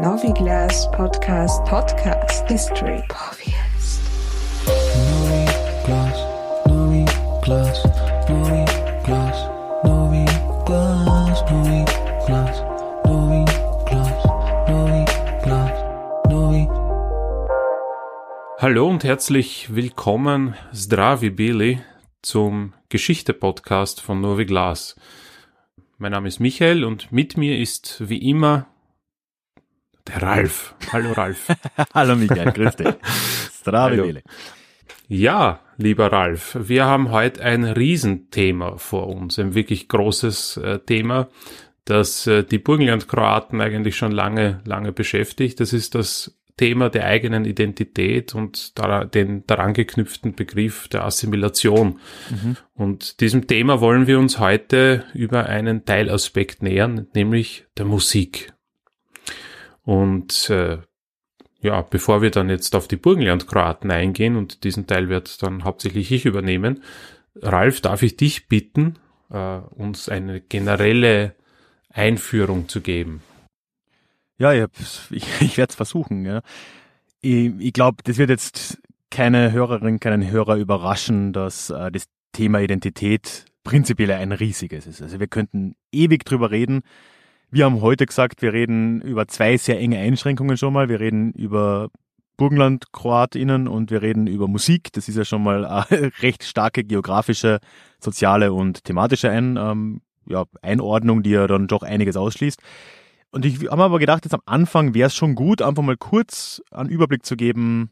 Noviglas Podcast Podcast History Podcast. Noviglas, Noviglas, Noviglas, Noviglas, Noviglas, Noviglas, Noviglas, Novi. Hallo und herzlich willkommen, Zdravi Billy, zum Geschichte-Podcast von Novi Glas. Mein Name ist Michael und mit mir ist wie immer der Ralf. Hallo Ralf. Hallo Michael, grüß dich. Billy. Ja, lieber Ralf, wir haben heute ein Riesenthema vor uns, ein wirklich großes äh, Thema, das äh, die Burgenland-Kroaten eigentlich schon lange, lange beschäftigt. Das ist das Thema der eigenen Identität und dara- den daran geknüpften Begriff der Assimilation. Und diesem Thema wollen wir uns heute über einen Teilaspekt nähern, nämlich der Musik. Und äh, ja, bevor wir dann jetzt auf die Burgenland-Kroaten eingehen und diesen Teil wird dann hauptsächlich ich übernehmen, Ralf, darf ich dich bitten, äh, uns eine generelle Einführung zu geben? Ja, ich, ich, ich werde es versuchen. Ja. Ich, ich glaube, das wird jetzt keine Hörerin, keinen Hörer überraschen, dass äh, das Thema Identität prinzipiell ein riesiges ist. Also wir könnten ewig drüber reden. Wir haben heute gesagt, wir reden über zwei sehr enge Einschränkungen schon mal. Wir reden über Burgenland-KroatInnen und wir reden über Musik. Das ist ja schon mal eine recht starke geografische, soziale und thematische Ein, ähm, ja, Einordnung, die ja dann doch einiges ausschließt. Und ich habe aber gedacht, jetzt am Anfang wäre es schon gut, einfach mal kurz einen Überblick zu geben,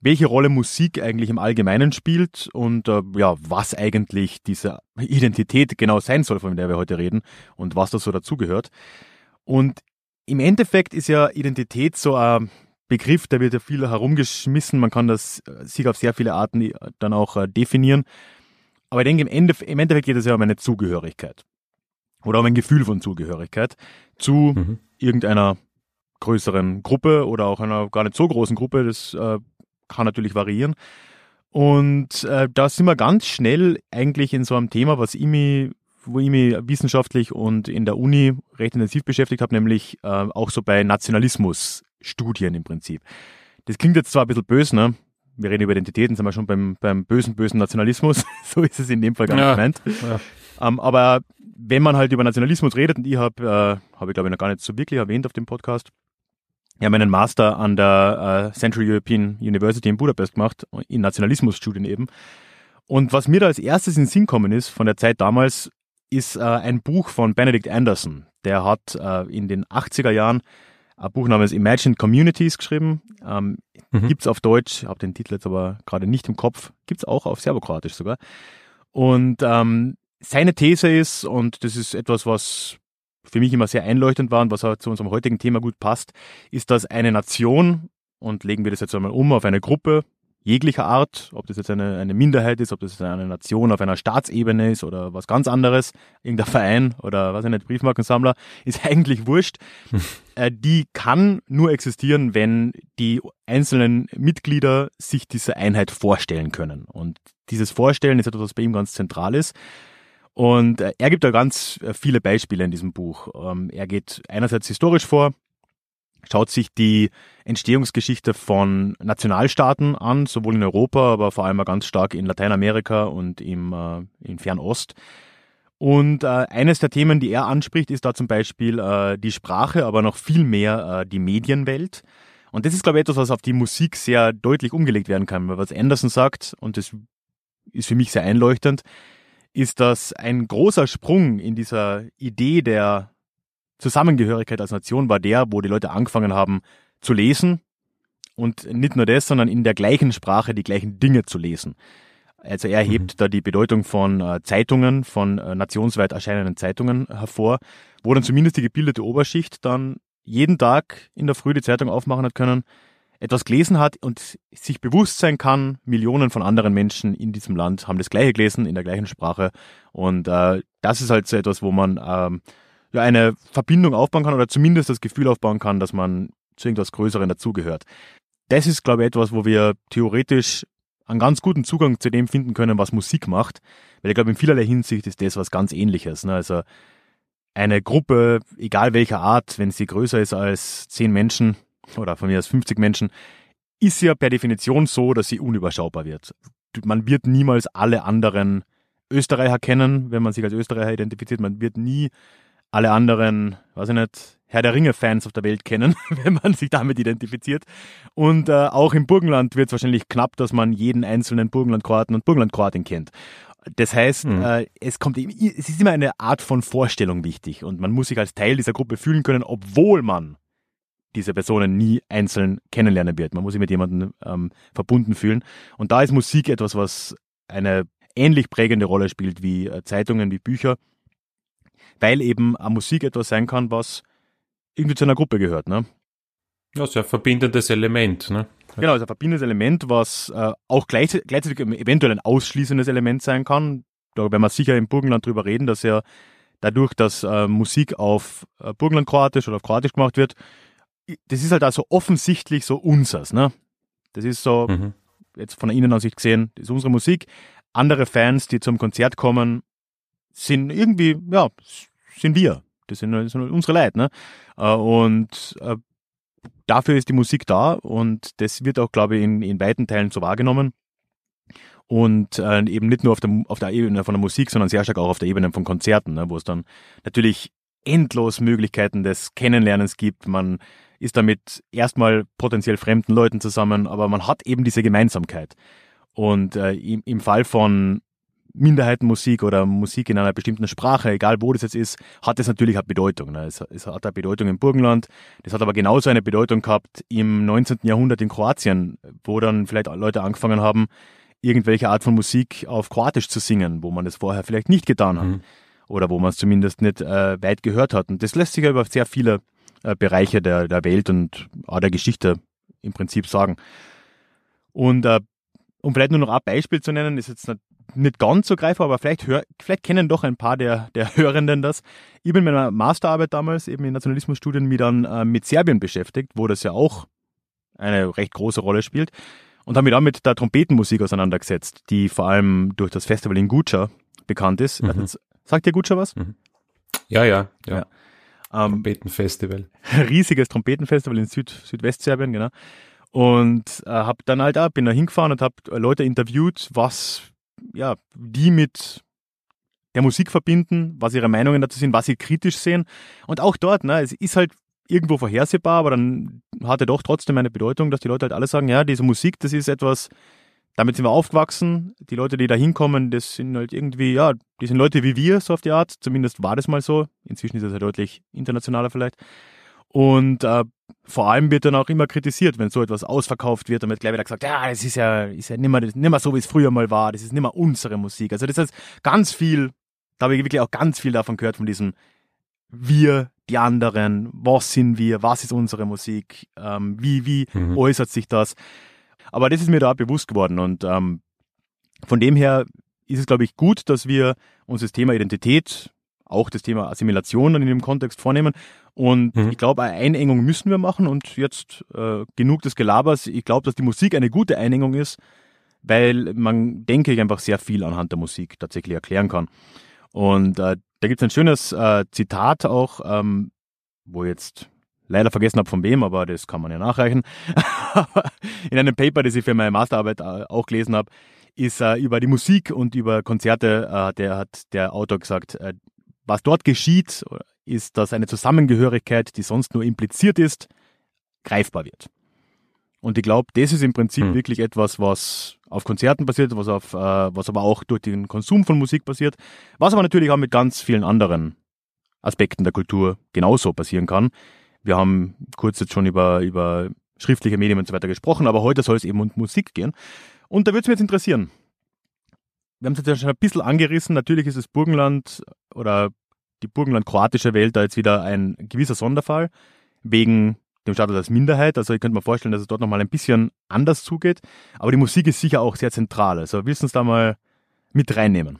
welche Rolle Musik eigentlich im Allgemeinen spielt und äh, ja, was eigentlich diese Identität genau sein soll, von der wir heute reden und was da so dazugehört. Und im Endeffekt ist ja Identität so ein Begriff, der wird ja viel herumgeschmissen. Man kann das äh, sich auf sehr viele Arten äh, dann auch äh, definieren. Aber ich denke, im, Ende, im Endeffekt geht es ja um eine Zugehörigkeit oder um ein Gefühl von Zugehörigkeit zu Mhm. irgendeiner größeren Gruppe oder auch einer gar nicht so großen Gruppe. Das äh, kann natürlich variieren. Und äh, da sind wir ganz schnell eigentlich in so einem Thema, was ich mich, wo ich mich wissenschaftlich und in der Uni recht intensiv beschäftigt habe, nämlich äh, auch so bei Nationalismusstudien im Prinzip. Das klingt jetzt zwar ein bisschen böse, ne? Wir reden über Identitäten, sind wir schon beim, beim bösen, bösen Nationalismus. so ist es in dem Fall gar Ja. nicht gemeint. Ja. Ähm, aber wenn man halt über Nationalismus redet, und ich habe, äh, habe ich glaube ich noch gar nicht so wirklich erwähnt auf dem Podcast, ich habe meinen Master an der äh, Central European University in Budapest gemacht, in Nationalismusstudien eben. Und was mir da als erstes in den Sinn kommen ist, von der Zeit damals, ist äh, ein Buch von Benedict Anderson. Der hat äh, in den 80er Jahren ein Buch namens Imagined Communities geschrieben. Ähm, Mhm. Gibt's auf Deutsch, habe den Titel jetzt aber gerade nicht im Kopf. Gibt's auch auf Serbokroatisch sogar. Und ähm, seine These ist, und das ist etwas, was für mich immer sehr einleuchtend war und was auch zu unserem heutigen Thema gut passt, ist, dass eine Nation, und legen wir das jetzt einmal um auf eine Gruppe jeglicher Art, ob das jetzt eine, eine Minderheit ist, ob das jetzt eine Nation auf einer Staatsebene ist oder was ganz anderes, irgendein Verein oder was ich nicht, Briefmarkensammler, ist eigentlich wurscht. Äh, die kann nur existieren, wenn die einzelnen Mitglieder sich diese Einheit vorstellen können. Und dieses Vorstellen ist etwas, was bei ihm ganz zentral ist. Und äh, er gibt da ganz äh, viele Beispiele in diesem Buch. Ähm, er geht einerseits historisch vor, schaut sich die Entstehungsgeschichte von Nationalstaaten an, sowohl in Europa, aber vor allem ganz stark in Lateinamerika und im, äh, im Fernost. Und äh, eines der Themen, die er anspricht, ist da zum Beispiel äh, die Sprache, aber noch viel mehr äh, die Medienwelt. Und das ist, glaube ich, etwas, was auf die Musik sehr deutlich umgelegt werden kann. Weil was Anderson sagt, und das ist für mich sehr einleuchtend, ist, dass ein großer Sprung in dieser Idee der Zusammengehörigkeit als Nation war der, wo die Leute angefangen haben zu lesen und nicht nur das, sondern in der gleichen Sprache die gleichen Dinge zu lesen. Also er hebt da die Bedeutung von äh, Zeitungen, von äh, nationsweit erscheinenden Zeitungen hervor, wo dann zumindest die gebildete Oberschicht dann jeden Tag in der Früh die Zeitung aufmachen hat können, etwas gelesen hat und sich bewusst sein kann, Millionen von anderen Menschen in diesem Land haben das gleiche gelesen, in der gleichen Sprache. Und äh, das ist halt so etwas, wo man ähm, ja eine Verbindung aufbauen kann oder zumindest das Gefühl aufbauen kann, dass man zu irgendwas Größeren dazugehört. Das ist, glaube ich, etwas, wo wir theoretisch einen ganz guten Zugang zu dem finden können, was Musik macht. Weil ich glaube, in vielerlei Hinsicht ist das was ganz ähnliches. Ne? Also eine Gruppe, egal welcher Art, wenn sie größer ist als zehn Menschen oder von mir aus 50 Menschen, ist ja per Definition so, dass sie unüberschaubar wird. Man wird niemals alle anderen Österreicher kennen, wenn man sich als Österreicher identifiziert. Man wird nie alle anderen, weiß ich nicht, Herr der Ringe-Fans auf der Welt kennen, wenn man sich damit identifiziert. Und äh, auch im Burgenland wird es wahrscheinlich knapp, dass man jeden einzelnen Burgenland-Kroaten und Burgenland-Kroatin kennt. Das heißt, mhm. äh, es kommt, es ist immer eine Art von Vorstellung wichtig und man muss sich als Teil dieser Gruppe fühlen können, obwohl man diese Personen nie einzeln kennenlernen wird. Man muss sich mit jemandem ähm, verbunden fühlen. Und da ist Musik etwas, was eine ähnlich prägende Rolle spielt wie äh, Zeitungen, wie Bücher, weil eben Musik etwas sein kann, was irgendwie zu einer Gruppe gehört. Ne? Ja, so ein verbindendes Element. Ne? Genau, also ein verbindendes Element, was äh, auch gleichzeitig, gleichzeitig eventuell ein ausschließendes Element sein kann. Da werden wir sicher im Burgenland drüber reden, dass ja dadurch, dass äh, Musik auf äh, Burgenland-Kroatisch oder auf Kroatisch gemacht wird, das ist halt also offensichtlich so unsers. Ne? Das ist so, mhm. jetzt von der Innenansicht gesehen, das ist unsere Musik. Andere Fans, die zum Konzert kommen, sind irgendwie, ja, sind wir. Das sind, das sind unsere Leute. Ne? Äh, und äh, dafür ist die Musik da und das wird auch, glaube ich, in, in weiten Teilen so wahrgenommen. Und äh, eben nicht nur auf der, auf der Ebene von der Musik, sondern sehr stark auch auf der Ebene von Konzerten, ne, wo es dann natürlich endlos Möglichkeiten des Kennenlernens gibt. Man ist damit erstmal potenziell fremden Leuten zusammen, aber man hat eben diese Gemeinsamkeit. Und äh, im, im Fall von Minderheitenmusik oder Musik in einer bestimmten Sprache, egal wo das jetzt ist, hat es natürlich eine Bedeutung. Ne? Es, es, hat eine Bedeutung im Burgenland, das hat aber genauso eine Bedeutung gehabt im 19. Jahrhundert in Kroatien, wo dann vielleicht Leute angefangen haben, irgendwelche Art von Musik auf Kroatisch zu singen, wo man das vorher vielleicht nicht getan hat. Mhm. Oder wo man es zumindest nicht äh, weit gehört hat. Und das lässt sich ja über sehr viele äh, Bereiche der, der Welt und auch der Geschichte im Prinzip sagen. Und äh, um vielleicht nur noch ein Beispiel zu nennen, ist jetzt nicht ganz so greifbar, aber vielleicht, hör, vielleicht kennen doch ein paar der, der Hörenden das. Ich bin mit meiner Masterarbeit damals eben in Nationalismusstudien mich dann äh, mit Serbien beschäftigt, wo das ja auch eine recht große Rolle spielt und habe mich dann mit der Trompetenmusik auseinandergesetzt, die vor allem durch das Festival in Guča bekannt ist. Mhm. Sagt dir Guča was? Mhm. Ja, ja, ja. ja. Ähm, Trompetenfestival. Riesiges Trompetenfestival in Süd, Südwestserbien, genau. Und äh, habe dann halt auch, bin da hingefahren und habe Leute interviewt, was ja, die mit der Musik verbinden, was ihre Meinungen dazu sind, was sie kritisch sehen. Und auch dort, ne, es ist halt irgendwo vorhersehbar, aber dann hat er doch trotzdem eine Bedeutung, dass die Leute halt alle sagen, ja, diese Musik, das ist etwas, damit sind wir aufgewachsen. Die Leute, die da hinkommen, das sind halt irgendwie, ja, die sind Leute wie wir, so auf die Art. Zumindest war das mal so. Inzwischen ist es ja deutlich internationaler vielleicht. Und äh, vor allem wird dann auch immer kritisiert, wenn so etwas ausverkauft wird, dann wird gleich wieder gesagt, ja, das ist ja, ist ja nimmer, nimmer so, wie es früher mal war, das ist nimmer unsere Musik. Also das ist ganz viel, da habe ich wirklich auch ganz viel davon gehört, von diesem wir, die anderen, was sind wir, was ist unsere Musik, ähm, wie, wie mhm. äußert sich das. Aber das ist mir da bewusst geworden und ähm, von dem her ist es, glaube ich, gut, dass wir uns das Thema Identität auch das Thema Assimilation in dem Kontext vornehmen. Und mhm. ich glaube, eine Einengung müssen wir machen und jetzt äh, genug des Gelabers. Ich glaube, dass die Musik eine gute Einengung ist, weil man, denke ich, einfach sehr viel anhand der Musik tatsächlich erklären kann. Und äh, da gibt es ein schönes äh, Zitat auch, ähm, wo jetzt leider vergessen habe von wem, aber das kann man ja nachreichen. in einem Paper, das ich für meine Masterarbeit äh, auch gelesen habe, ist äh, über die Musik und über Konzerte, äh, der hat der Autor gesagt, äh, was dort geschieht, ist, dass eine Zusammengehörigkeit, die sonst nur impliziert ist, greifbar wird. Und ich glaube, das ist im Prinzip hm. wirklich etwas, was auf Konzerten passiert, was, auf, äh, was aber auch durch den Konsum von Musik passiert, was aber natürlich auch mit ganz vielen anderen Aspekten der Kultur genauso passieren kann. Wir haben kurz jetzt schon über, über schriftliche Medien und so weiter gesprochen, aber heute soll es eben um Musik gehen. Und da würde es mich jetzt interessieren, wir haben es jetzt ja schon ein bisschen angerissen. Natürlich ist das Burgenland oder die Burgenland-kroatische Welt da jetzt wieder ein gewisser Sonderfall wegen dem Status als Minderheit. Also ich könnte mir vorstellen, dass es dort nochmal ein bisschen anders zugeht. Aber die Musik ist sicher auch sehr zentral. Also willst du uns da mal mit reinnehmen?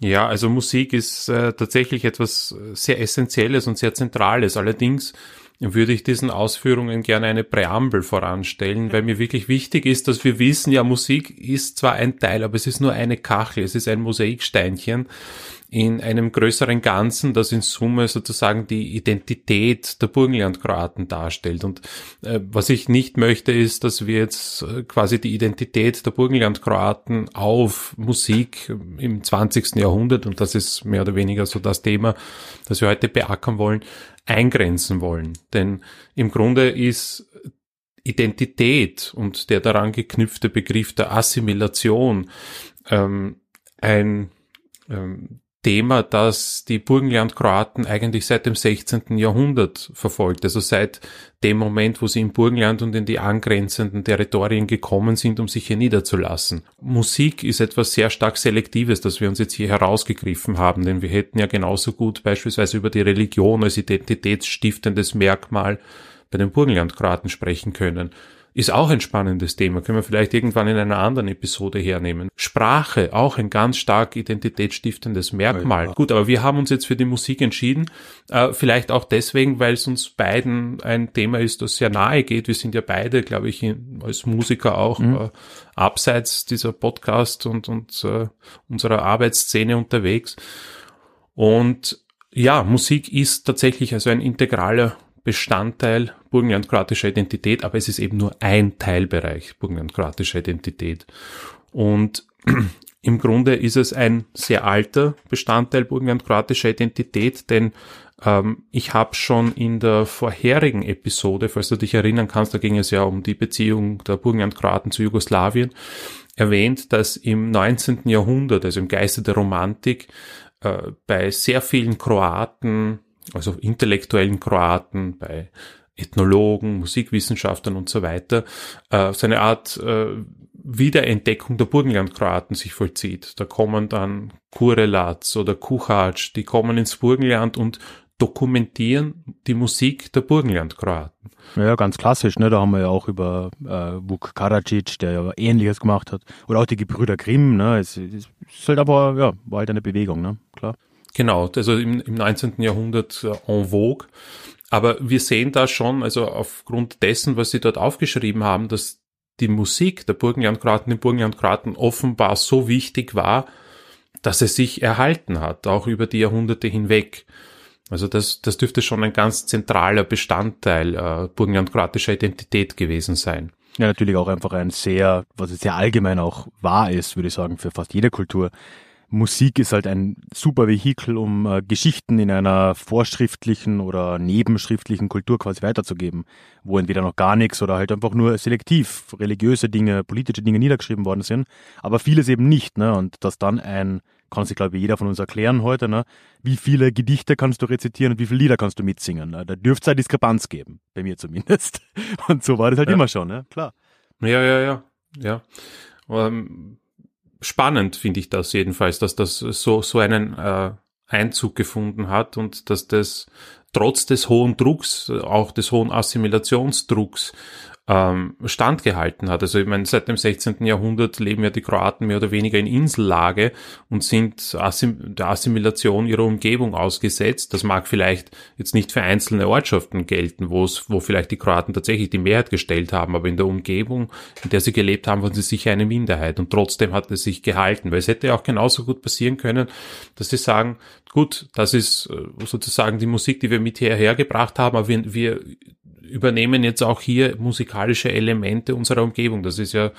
Ja, also Musik ist äh, tatsächlich etwas sehr Essentielles und sehr Zentrales. Allerdings würde ich diesen Ausführungen gerne eine Präambel voranstellen, weil mir wirklich wichtig ist, dass wir wissen, ja, Musik ist zwar ein Teil, aber es ist nur eine Kachel, es ist ein Mosaiksteinchen in einem größeren Ganzen, das in Summe sozusagen die Identität der Burgenlandkroaten darstellt. Und äh, was ich nicht möchte, ist, dass wir jetzt äh, quasi die Identität der Burgenlandkroaten auf Musik im 20. Jahrhundert, und das ist mehr oder weniger so das Thema, das wir heute beackern wollen, eingrenzen wollen. Denn im Grunde ist Identität und der daran geknüpfte Begriff der Assimilation ähm, ein ähm, Thema, das die Burgenland-Kroaten eigentlich seit dem 16. Jahrhundert verfolgt. Also seit dem Moment, wo sie im Burgenland und in die angrenzenden Territorien gekommen sind, um sich hier niederzulassen. Musik ist etwas sehr stark Selektives, das wir uns jetzt hier herausgegriffen haben, denn wir hätten ja genauso gut beispielsweise über die Religion als identitätsstiftendes Merkmal bei den Burgenland-Kroaten sprechen können. Ist auch ein spannendes Thema, können wir vielleicht irgendwann in einer anderen Episode hernehmen. Sprache, auch ein ganz stark identitätsstiftendes Merkmal. Ja. Gut, aber wir haben uns jetzt für die Musik entschieden, äh, vielleicht auch deswegen, weil es uns beiden ein Thema ist, das sehr nahe geht. Wir sind ja beide, glaube ich, als Musiker auch mhm. äh, abseits dieser Podcast und, und äh, unserer Arbeitsszene unterwegs. Und ja, Musik ist tatsächlich also ein integraler Bestandteil burgenland-kroatischer Identität, aber es ist eben nur ein Teilbereich burgenland-kroatischer Identität. Und im Grunde ist es ein sehr alter Bestandteil burgenland-kroatischer Identität, denn ähm, ich habe schon in der vorherigen Episode, falls du dich erinnern kannst, da ging es ja um die Beziehung der Burgenland-Kroaten zu Jugoslawien, erwähnt, dass im 19. Jahrhundert, also im Geiste der Romantik, äh, bei sehr vielen Kroaten also intellektuellen Kroaten, bei Ethnologen, Musikwissenschaftlern und so weiter, äh, so eine Art äh, Wiederentdeckung der Burgenlandkroaten sich vollzieht. Da kommen dann Kurelats oder Kuchac, die kommen ins Burgenland und dokumentieren die Musik der Burgenlandkroaten. Ja, ganz klassisch, ne? Da haben wir ja auch über äh, Vuk Karadzic, der ja ähnliches gemacht hat. Oder auch die Gebrüder Grimm, ne? Es, es ist halt aber, ja, war halt eine Bewegung, ne? Klar. Genau, also im, im 19. Jahrhundert äh, en vogue. Aber wir sehen da schon, also aufgrund dessen, was sie dort aufgeschrieben haben, dass die Musik der Burgenlandkroaten, den Burgenlandkroaten offenbar so wichtig war, dass es sich erhalten hat, auch über die Jahrhunderte hinweg. Also das, das dürfte schon ein ganz zentraler Bestandteil äh, burgenlandkroatischer Identität gewesen sein. Ja, natürlich auch einfach ein sehr, was es sehr allgemein auch wahr ist, würde ich sagen, für fast jede Kultur, Musik ist halt ein super Vehikel, um äh, Geschichten in einer vorschriftlichen oder nebenschriftlichen Kultur quasi weiterzugeben, wo entweder noch gar nichts oder halt einfach nur selektiv religiöse Dinge, politische Dinge niedergeschrieben worden sind, aber vieles eben nicht, ne? Und dass dann ein, kann sich glaube ich jeder von uns erklären heute, ne? Wie viele Gedichte kannst du rezitieren und wie viele Lieder kannst du mitsingen? Ne? Da dürfte es eine Diskrepanz geben, bei mir zumindest. Und so war das halt ja. immer schon, ne? Klar. Ja, ja, ja, ja. Um spannend finde ich das jedenfalls, dass das so, so einen äh, Einzug gefunden hat und dass das trotz des hohen Drucks, auch des hohen Assimilationsdrucks, ähm, standgehalten hat. Also ich meine, seit dem 16. Jahrhundert leben ja die Kroaten mehr oder weniger in Insellage und sind assim der Assimilation ihrer Umgebung ausgesetzt. Das mag vielleicht jetzt nicht für einzelne Ortschaften gelten, wo es, wo vielleicht die Kroaten tatsächlich die Mehrheit gestellt haben, aber in der Umgebung, in der sie gelebt haben, waren sie sicher eine Minderheit und trotzdem hat es sich gehalten, weil es hätte ja auch genauso gut passieren können, dass sie sagen, gut, das ist äh, sozusagen die Musik, die wir mit hierher gebracht haben, aber wir, wir übernehmen jetzt auch hier musikalische Elemente unserer Umgebung. Das ist ja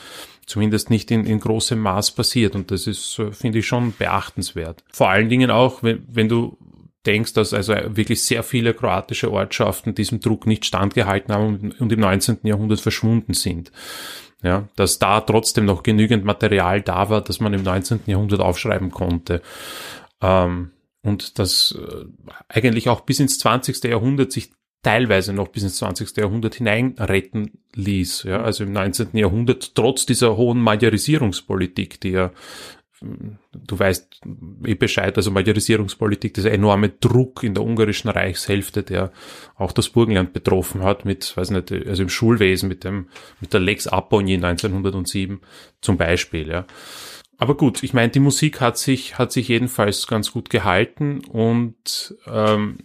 zumindest nicht in, in großem Maß passiert und das ist, finde ich, schon beachtenswert. Vor allen Dingen auch, wenn, wenn du denkst, dass also wirklich sehr viele kroatische Ortschaften diesem Druck nicht standgehalten haben und im 19. Jahrhundert verschwunden sind. Ja, dass da trotzdem noch genügend Material da war, das man im 19. Jahrhundert aufschreiben konnte. Ähm, und das äh, eigentlich auch bis ins 20. Jahrhundert sich teilweise noch bis ins 20. Jahrhundert hinein retten ließ. Ja, also im 19. Jahrhundert, trotz dieser hohen Majorisierungspolitik, die ja, du weißt eh Bescheid, also Majorisierungspolitik, dieser enorme Druck in der ungarischen Reichshälfte, der auch das Burgenland betroffen hat mit, weiß nicht, also im Schulwesen mit dem, mit der Lex Apponyi 1907 zum Beispiel, ja. Aber gut, ich meine, die Musik hat sich, hat sich jedenfalls ganz gut gehalten und ähm,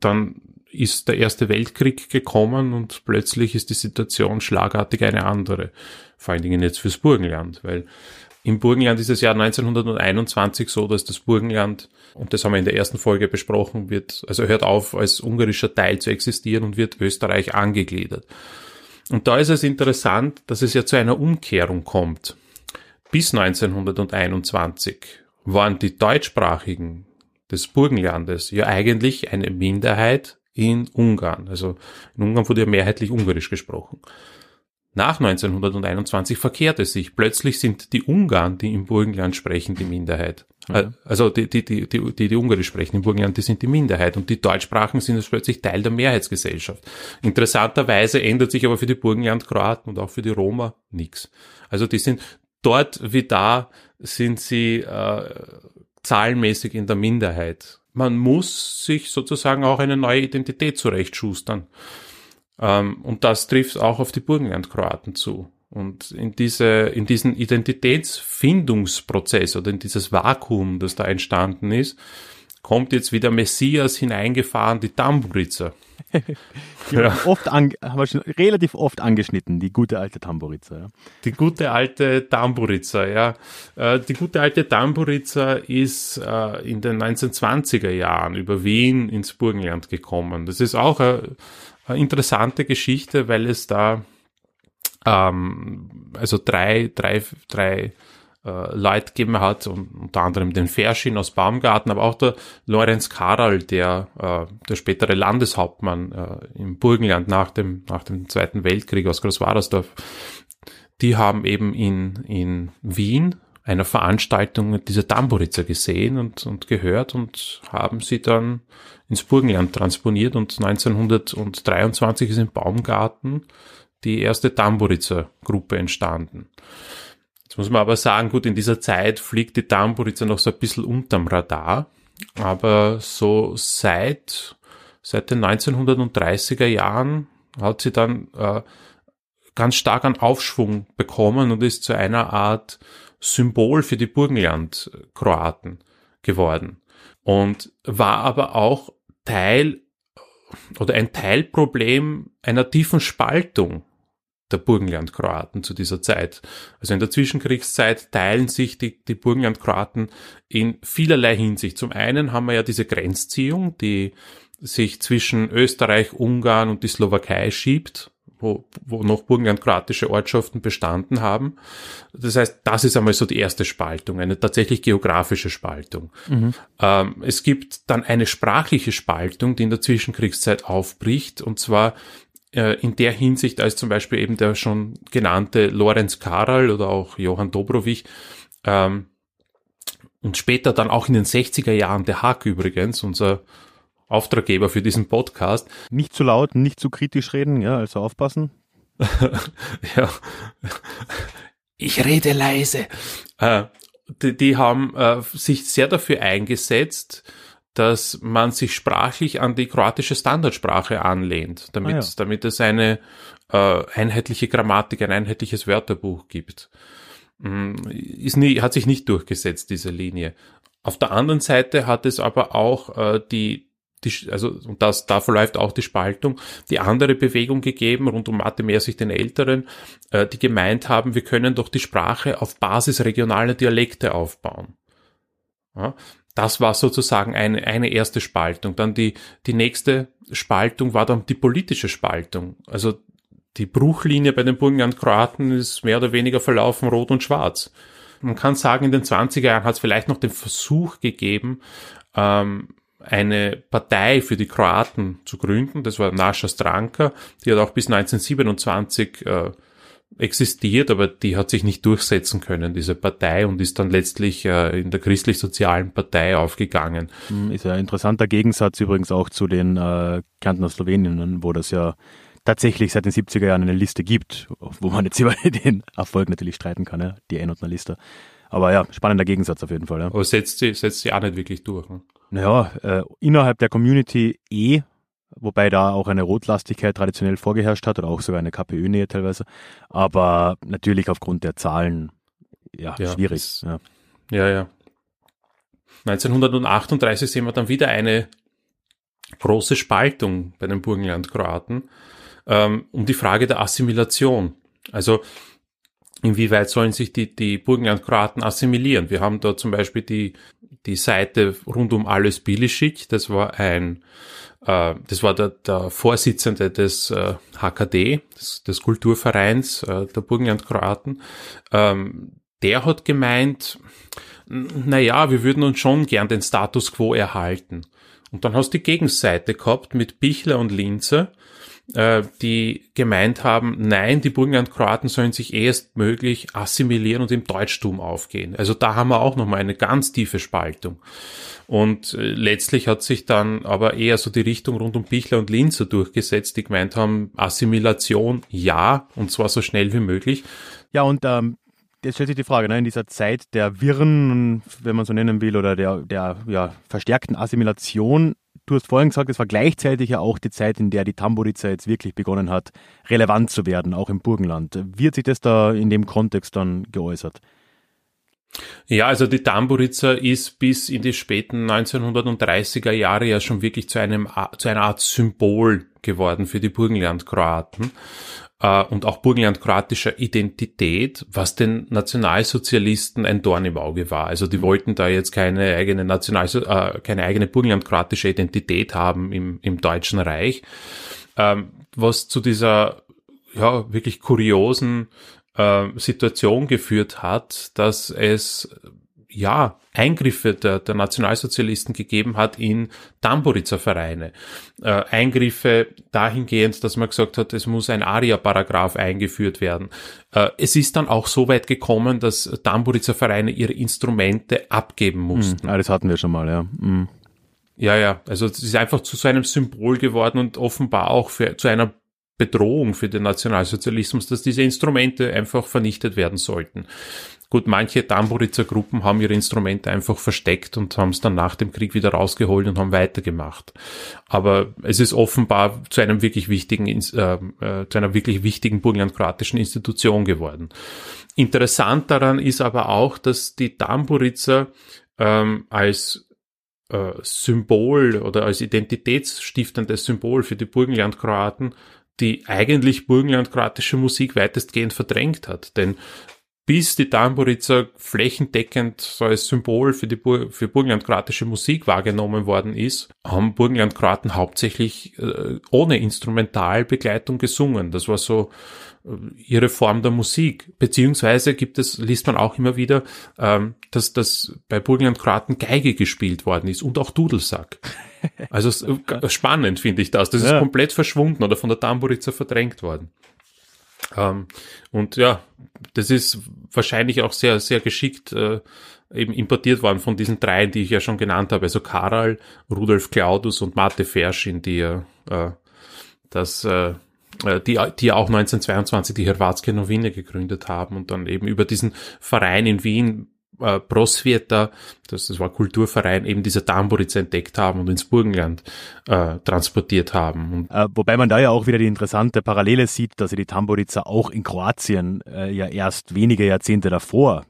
dann ist der Erste Weltkrieg gekommen und plötzlich ist die Situation schlagartig eine andere. Vor allen Dingen jetzt fürs Burgenland, weil Im Burgenland ist es Jahr 1921 so, dass das Burgenland, und das haben wir in der ersten Folge besprochen, wird, also hört auf, als ungarischer Teil zu existieren und wird Österreich angegliedert. Und da ist es interessant, dass es ja zu einer Umkehrung kommt. Bis 1921 waren die Deutschsprachigen des Burgenlandes ja eigentlich eine Minderheit in Ungarn. Also in Ungarn wurde ja mehrheitlich Ungarisch gesprochen. Nach 1921 verkehrt es sich. Plötzlich sind die Ungarn, die im Burgenland sprechen, die Minderheit. Ja. Also die, die, die, die, die, die Ungarisch sprechen im Burgenland, die sind die Minderheit. Und die Deutschsprachen sind jetzt plötzlich Teil der Mehrheitsgesellschaft. Interessanterweise ändert sich aber für die Burgenland-Kroaten und auch für die Roma nichts. Also die sind dort wie da, sind sie äh, zahlenmäßig in der Minderheit. Man muss sich sozusagen auch eine neue Identität zurechtschustern. Ähm, und das trifft auch auf die Burgenlandkroaten zu. Und in diese, in diesen Identitätsfindungsprozess oder in dieses Vakuum, das da entstanden ist, kommt jetzt wieder Messias hineingefahren, die Tamburitzer. die ja. oft an, haben wir schon relativ oft angeschnitten, die gute alte Tamburitzer. Ja. Die gute alte Tamburitzer, ja. Äh, die gute alte Tamburitzer ist äh, in den 1920er Jahren über Wien ins Burgenland gekommen. Das ist auch eine, eine interessante Geschichte, weil es da ähm, also drei, drei, drei äh, Leute gegeben hat, und unter anderem den Ferschin aus Baumgarten, aber auch der Lorenz Karl, der, äh, der spätere Landeshauptmann äh, im Burgenland nach dem, nach dem Zweiten Weltkrieg aus Großwadersdorf, die haben eben in, in Wien einer Veranstaltung diese Tamburitzer gesehen und, und gehört und haben sie dann ins Burgenland transponiert und 1923 ist im Baumgarten die erste Tamburitzer-Gruppe entstanden. Jetzt muss man aber sagen, gut, in dieser Zeit fliegt die Tamburitzer noch so ein bisschen unterm Radar, aber so seit, seit den 1930er Jahren hat sie dann äh, ganz stark an Aufschwung bekommen und ist zu einer Art Symbol für die Burgenland-Kroaten geworden und war aber auch Teil oder ein Teilproblem einer tiefen Spaltung der Burgenlandkroaten zu dieser Zeit. Also in der Zwischenkriegszeit teilen sich die, die Burgenlandkroaten in vielerlei Hinsicht. Zum einen haben wir ja diese Grenzziehung, die sich zwischen Österreich, Ungarn und die Slowakei schiebt, wo, wo noch burgenlandkroatische Ortschaften bestanden haben. Das heißt, das ist einmal so die erste Spaltung, eine tatsächlich geografische Spaltung. Mhm. Ähm, es gibt dann eine sprachliche Spaltung, die in der Zwischenkriegszeit aufbricht, und zwar in der Hinsicht, als zum Beispiel eben der schon genannte Lorenz Karl oder auch Johann Dobrowich ähm, und später dann auch in den 60er Jahren der Hack übrigens, unser Auftraggeber für diesen Podcast. Nicht zu laut, nicht zu kritisch reden, ja, also aufpassen. ja. Ich rede leise. Äh, die, die haben äh, sich sehr dafür eingesetzt, dass man sich sprachlich an die kroatische Standardsprache anlehnt, damit, ah, ja. damit es eine äh, einheitliche Grammatik, ein einheitliches Wörterbuch gibt. Mm, ist nie, hat sich nicht durchgesetzt, diese Linie. Auf der anderen Seite hat es aber auch äh, die, die, also, und das, da verläuft auch die Spaltung, die andere Bewegung gegeben, rund um Mathe mehr sich den Älteren, äh, die gemeint haben, wir können doch die Sprache auf Basis regionaler Dialekte aufbauen. Ja, das war sozusagen eine, eine erste Spaltung. Dann die, die nächste Spaltung war dann die politische Spaltung. Also die Bruchlinie bei den Burgenland-Kroaten ist mehr oder weniger verlaufen rot und schwarz. Man kann sagen, in den 20er Jahren hat es vielleicht noch den Versuch gegeben, ähm, eine Partei für die Kroaten zu gründen. Das war Nascha Stranka. Die hat auch bis 1927 äh, existiert, aber die hat sich nicht durchsetzen können, diese Partei, und ist dann letztlich äh, in der christlich-sozialen Partei aufgegangen. Hm, ist ja ein interessanter Gegensatz übrigens auch zu den äh, Kärntner Sloweninnen, wo das ja tatsächlich seit den 70er Jahren eine Liste gibt, wo man jetzt über den Erfolg natürlich streiten kann, ja, die Endordner-Liste. Aber ja, spannender Gegensatz auf jeden Fall. Ja. Aber setzt sie, setzt sie auch nicht wirklich durch. Ne? Naja, äh, innerhalb der Community eh, wobei da auch eine Rotlastigkeit traditionell vorgeherrscht hat oder auch sogar eine KPÖ-Nähe teilweise. Aber natürlich aufgrund der Zahlen, ja, ja schwierig. Das, ja. ja, ja. 1938 sehen wir dann wieder eine große Spaltung bei den Burgenland-Kroaten ähm, um die Frage der Assimilation. Also inwieweit sollen sich die, die Burgenlandkroaten assimilieren. Wir haben da zum Beispiel die, die Seite rund um Alles Bilicic, das war ein, äh, das war der, der Vorsitzende des äh, HKD, des, des Kulturvereins äh, der Burgenlandkroaten. Ähm, der hat gemeint, na ja, wir würden uns schon gern den Status quo erhalten. Und dann hast du die Gegenseite gehabt mit Bichler und Linzer, äh, die gemeint haben, nein, die Burgenland-Kroaten sollen sich erstmöglich assimilieren und im Deutschtum aufgehen. Also da haben wir auch nochmal eine ganz tiefe Spaltung. Und äh, letztlich hat sich dann aber eher so die Richtung rund um Bichler und Linzer durchgesetzt, die gemeint haben, Assimilation ja, und zwar so schnell wie möglich. Ja, und ähm, jetzt stellt sich die Frage, ne, in dieser Zeit der Wirren, wenn man so nennen will, oder der, der ja, verstärkten Assimilation, du hast vorhin gesagt, es war gleichzeitig ja auch die Zeit, in der die Tamburica jetzt wirklich begonnen hat, relevant zu werden, auch im Burgenland. Wie hat sich das da in dem Kontext dann geäußert? Ja, also die Tamburica ist bis in die späten 1930er Jahre ja schon wirklich zu einem zu einer Art Symbol geworden für die Burgenlandkroaten äh, und auch burgenland-kroatischer Identität, was den Nationalsozialisten ein Dorn im Auge war. Also die wollten da jetzt keine eigene National äh, keine eigene burgenland-kroatische Identität haben im, im Deutschen Reich, ähm, was zu dieser ja wirklich kuriosen äh, Situation geführt hat, dass es ja, Eingriffe der, der Nationalsozialisten gegeben hat in Tamburizer-Vereine. Äh, Eingriffe dahingehend, dass man gesagt hat, es muss ein ARIA-Paragraph eingeführt werden. Äh, es ist dann auch so weit gekommen, dass Tamburizer-Vereine ihre Instrumente abgeben mussten. Mhm, das hatten wir schon mal, ja. Mhm. Ja, ja, also es ist einfach zu so einem Symbol geworden und offenbar auch für, zu einer Bedrohung für den Nationalsozialismus, dass diese Instrumente einfach vernichtet werden sollten. Gut, manche Tamburitzer Gruppen haben ihre Instrumente einfach versteckt und haben es dann nach dem Krieg wieder rausgeholt und haben weitergemacht. Aber es ist offenbar zu einem wirklich wichtigen, äh, äh, zu einer wirklich wichtigen burgenland-kroatischen Institution geworden. Interessant daran ist aber auch, dass die Tamburitzer ähm, als äh, Symbol oder als identitätsstiftendes Symbol für die Burgenland-Kroaten die eigentlich burgenland-kroatische Musik weitestgehend verdrängt hat. Denn bis die Tamburica flächendeckend so als Symbol für die Bur für burgenlandkroatische Musik wahrgenommen worden ist, haben Burgenlandkroaten hauptsächlich äh, ohne Instrumentalbegleitung gesungen. Das war so äh, ihre Form der Musik. Beziehungsweise gibt es, liest man auch immer wieder, ähm, dass das bei Burgenlandkroaten Geige gespielt worden ist und auch Dudelsack. Also spannend finde ich das. Das ist ja. komplett verschwunden oder von der Tamburica verdrängt worden. Ähm, und ja, das ist wahrscheinlich auch sehr, sehr geschickt äh, eben importiert worden von diesen dreien, die ich ja schon genannt habe. Also Karl, Rudolf Claudus und Mate Ferschin, die äh, das äh, äh die, die auch 1922 die Hrvatske Novine gegründet haben und dann eben über diesen Verein in Wien äh, Prosveta, das, das war Kulturverein, eben diese Tamburice entdeckt haben und ins Burgenland äh, transportiert haben. Äh, wobei man da ja auch wieder die interessante Parallele sieht, dass ja die Tamburica auch in Kroatien äh, ja erst wenige Jahrzehnte davor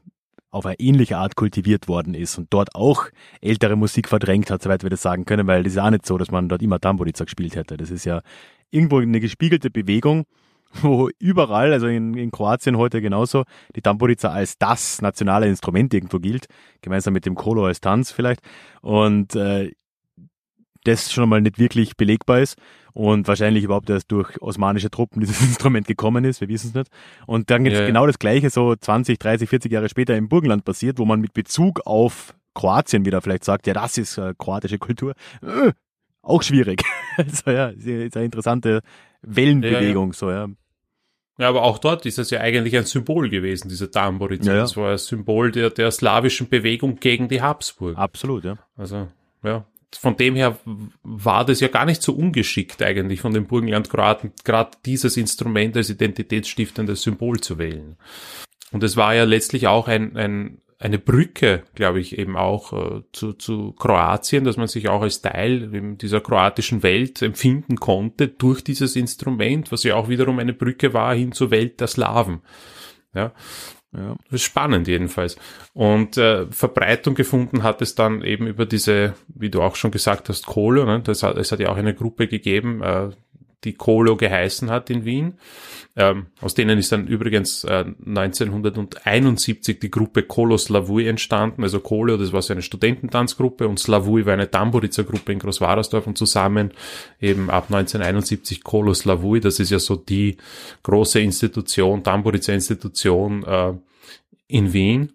auf eine ähnliche Art kultiviert worden ist und dort auch ältere Musik verdrängt hat, soweit wir das sagen können, weil das ist ja auch nicht so, dass man dort immer Tamburica gespielt hätte. Das ist ja irgendwo eine gespiegelte Bewegung wo überall, also in, in Kroatien heute genauso, die Tamburica als das nationale Instrument irgendwo gilt, gemeinsam mit dem Kolo als Tanz vielleicht. Und äh, das schon mal nicht wirklich belegbar ist und wahrscheinlich überhaupt erst durch osmanische Truppen dieses Instrument gekommen ist, wir wissen es nicht. Und dann jetzt ja, genau das Gleiche so 20, 30, 40 Jahre später im Burgenland passiert, wo man mit Bezug auf Kroatien wieder vielleicht sagt, ja, das ist äh, kroatische Kultur. Äh, auch schwierig. also ja, ist eine interessante Wellenbewegung, ja, so ja. Ja, aber auch dort ist es ja eigentlich ein Symbol gewesen, diese Tamburica. Ja, ja. Das war ein Symbol der, der slawischen Bewegung gegen die Habsburg. Absolut, ja. Also, ja. Von dem her war das ja gar nicht so ungeschickt eigentlich von den Burgenland-Kroaten, gerade dieses Instrument als identitätsstiftendes Symbol zu wählen. Und es war ja letztlich auch ein, ein eine Brücke, glaube ich, eben auch äh, zu, zu Kroatien, dass man sich auch als Teil dieser kroatischen Welt empfinden konnte durch dieses Instrument, was ja auch wiederum eine Brücke war hin zur Welt der Slawen. Ja, ja, das ist spannend jedenfalls. Und äh, Verbreitung gefunden hat es dann eben über diese, wie du auch schon gesagt hast, Kohle. Ne? Das es hat ja auch eine Gruppe gegeben, äh, die Colo geheißen hat in Wien. Ähm, aus denen ist dann übrigens äh, 1971 die Gruppe Colo Slavui entstanden. Also Colo, das war so eine Studententanzgruppe und Slavui war eine Tamburitzer-Gruppe in Großwarersdorf und zusammen eben ab 1971 Colo Slavui. Das ist ja so die große Institution, Tamburitzer-Institution äh, in Wien.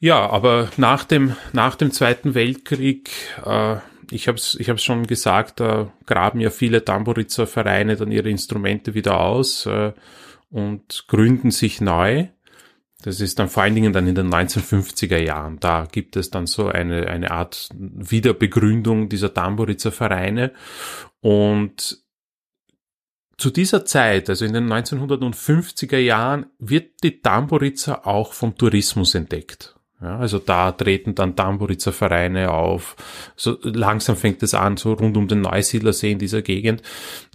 Ja, aber nach dem, nach dem Zweiten Weltkrieg, äh, ich habe es ich hab's schon gesagt, da graben ja viele Tamburitzer Vereine dann ihre Instrumente wieder aus äh, und gründen sich neu. Das ist dann vor allen Dingen dann in den 1950er Jahren. Da gibt es dann so eine, eine Art Wiederbegründung dieser Tamburitzer Vereine. Und zu dieser Zeit, also in den 1950er Jahren, wird die Tamburitzer auch vom Tourismus entdeckt. Ja, also da treten dann Tamburitzer Vereine auf. So langsam fängt es an, so rund um den Neusiedlersee in dieser Gegend,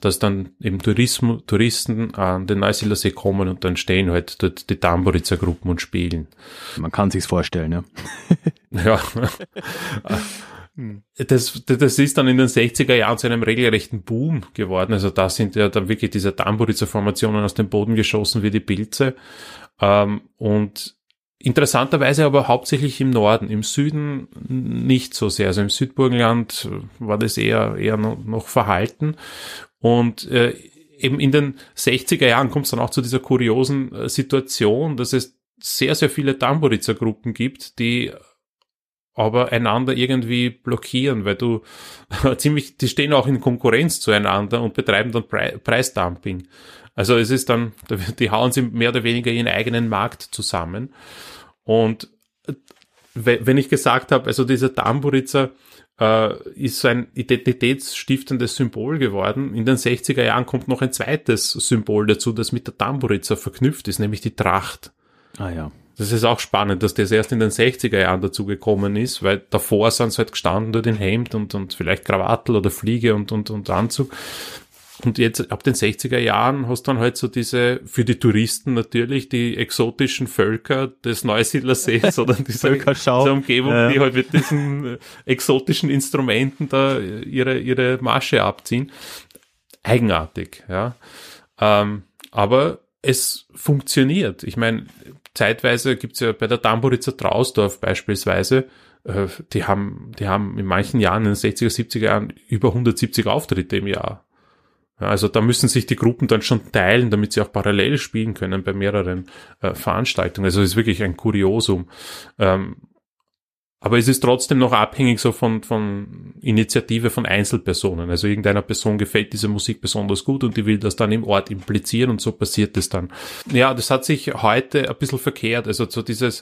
dass dann eben Tourismus, Touristen an den Neusiedlersee kommen und dann stehen halt dort die Tamburitzer Gruppen und spielen. Man kann sich's vorstellen, ja. ja. Das, das ist dann in den 60er Jahren zu einem regelrechten Boom geworden. Also da sind ja dann wirklich diese Tamburitzer Formationen aus dem Boden geschossen wie die Pilze. Ähm, und Interessanterweise aber hauptsächlich im Norden, im Süden nicht so sehr. Also im Südburgenland war das eher, eher noch verhalten. Und äh, eben in den 60er Jahren kommt es dann auch zu dieser kuriosen äh, Situation, dass es sehr, sehr viele Tamburitzer-Gruppen gibt, die aber einander irgendwie blockieren, weil du ziemlich, die stehen auch in Konkurrenz zueinander und betreiben dann Pre Preisdumping. Also es ist dann, die hauen sie mehr oder weniger ihren eigenen Markt zusammen. Und äh, wenn ich gesagt habe, also dieser Tamburitzer äh, ist so ein identitätsstiftendes Symbol geworden. In den 60er Jahren kommt noch ein zweites Symbol dazu, das mit der Tamburitzer verknüpft ist, nämlich die Tracht. Ah ja. Das ist auch spannend, dass das erst in den 60er Jahren dazu gekommen ist, weil davor sind sie halt gestanden durch den Hemd und, und vielleicht Krawattel oder Fliege und, und, und Anzug. Und jetzt ab den 60er Jahren hast du dann halt so diese, für die Touristen natürlich, die exotischen Völker des Neusiedlersees oder diese, diese Umgebung, ja. die halt mit diesen äh, exotischen Instrumenten da ihre, ihre Masche abziehen. Eigenartig, ja. Ähm, aber es funktioniert. Ich meine, zeitweise gibt's ja bei der Tamburitzer Trausdorf beispielsweise, äh, die haben, die haben in manchen Jahren, in den 60er, 70er Jahren über 170 Auftritte im Jahr. Also da müssen sich die Gruppen dann schon teilen, damit sie auch parallel spielen können bei mehreren äh, Veranstaltungen. Also es ist wirklich ein Kuriosum. Ähm, aber es ist trotzdem noch abhängig so von, von Initiative von Einzelpersonen. Also irgendeiner Person gefällt diese Musik besonders gut und die will das dann im Ort implizieren und so passiert es dann. Ja, das hat sich heute ein bisschen verkehrt. Also so dieses,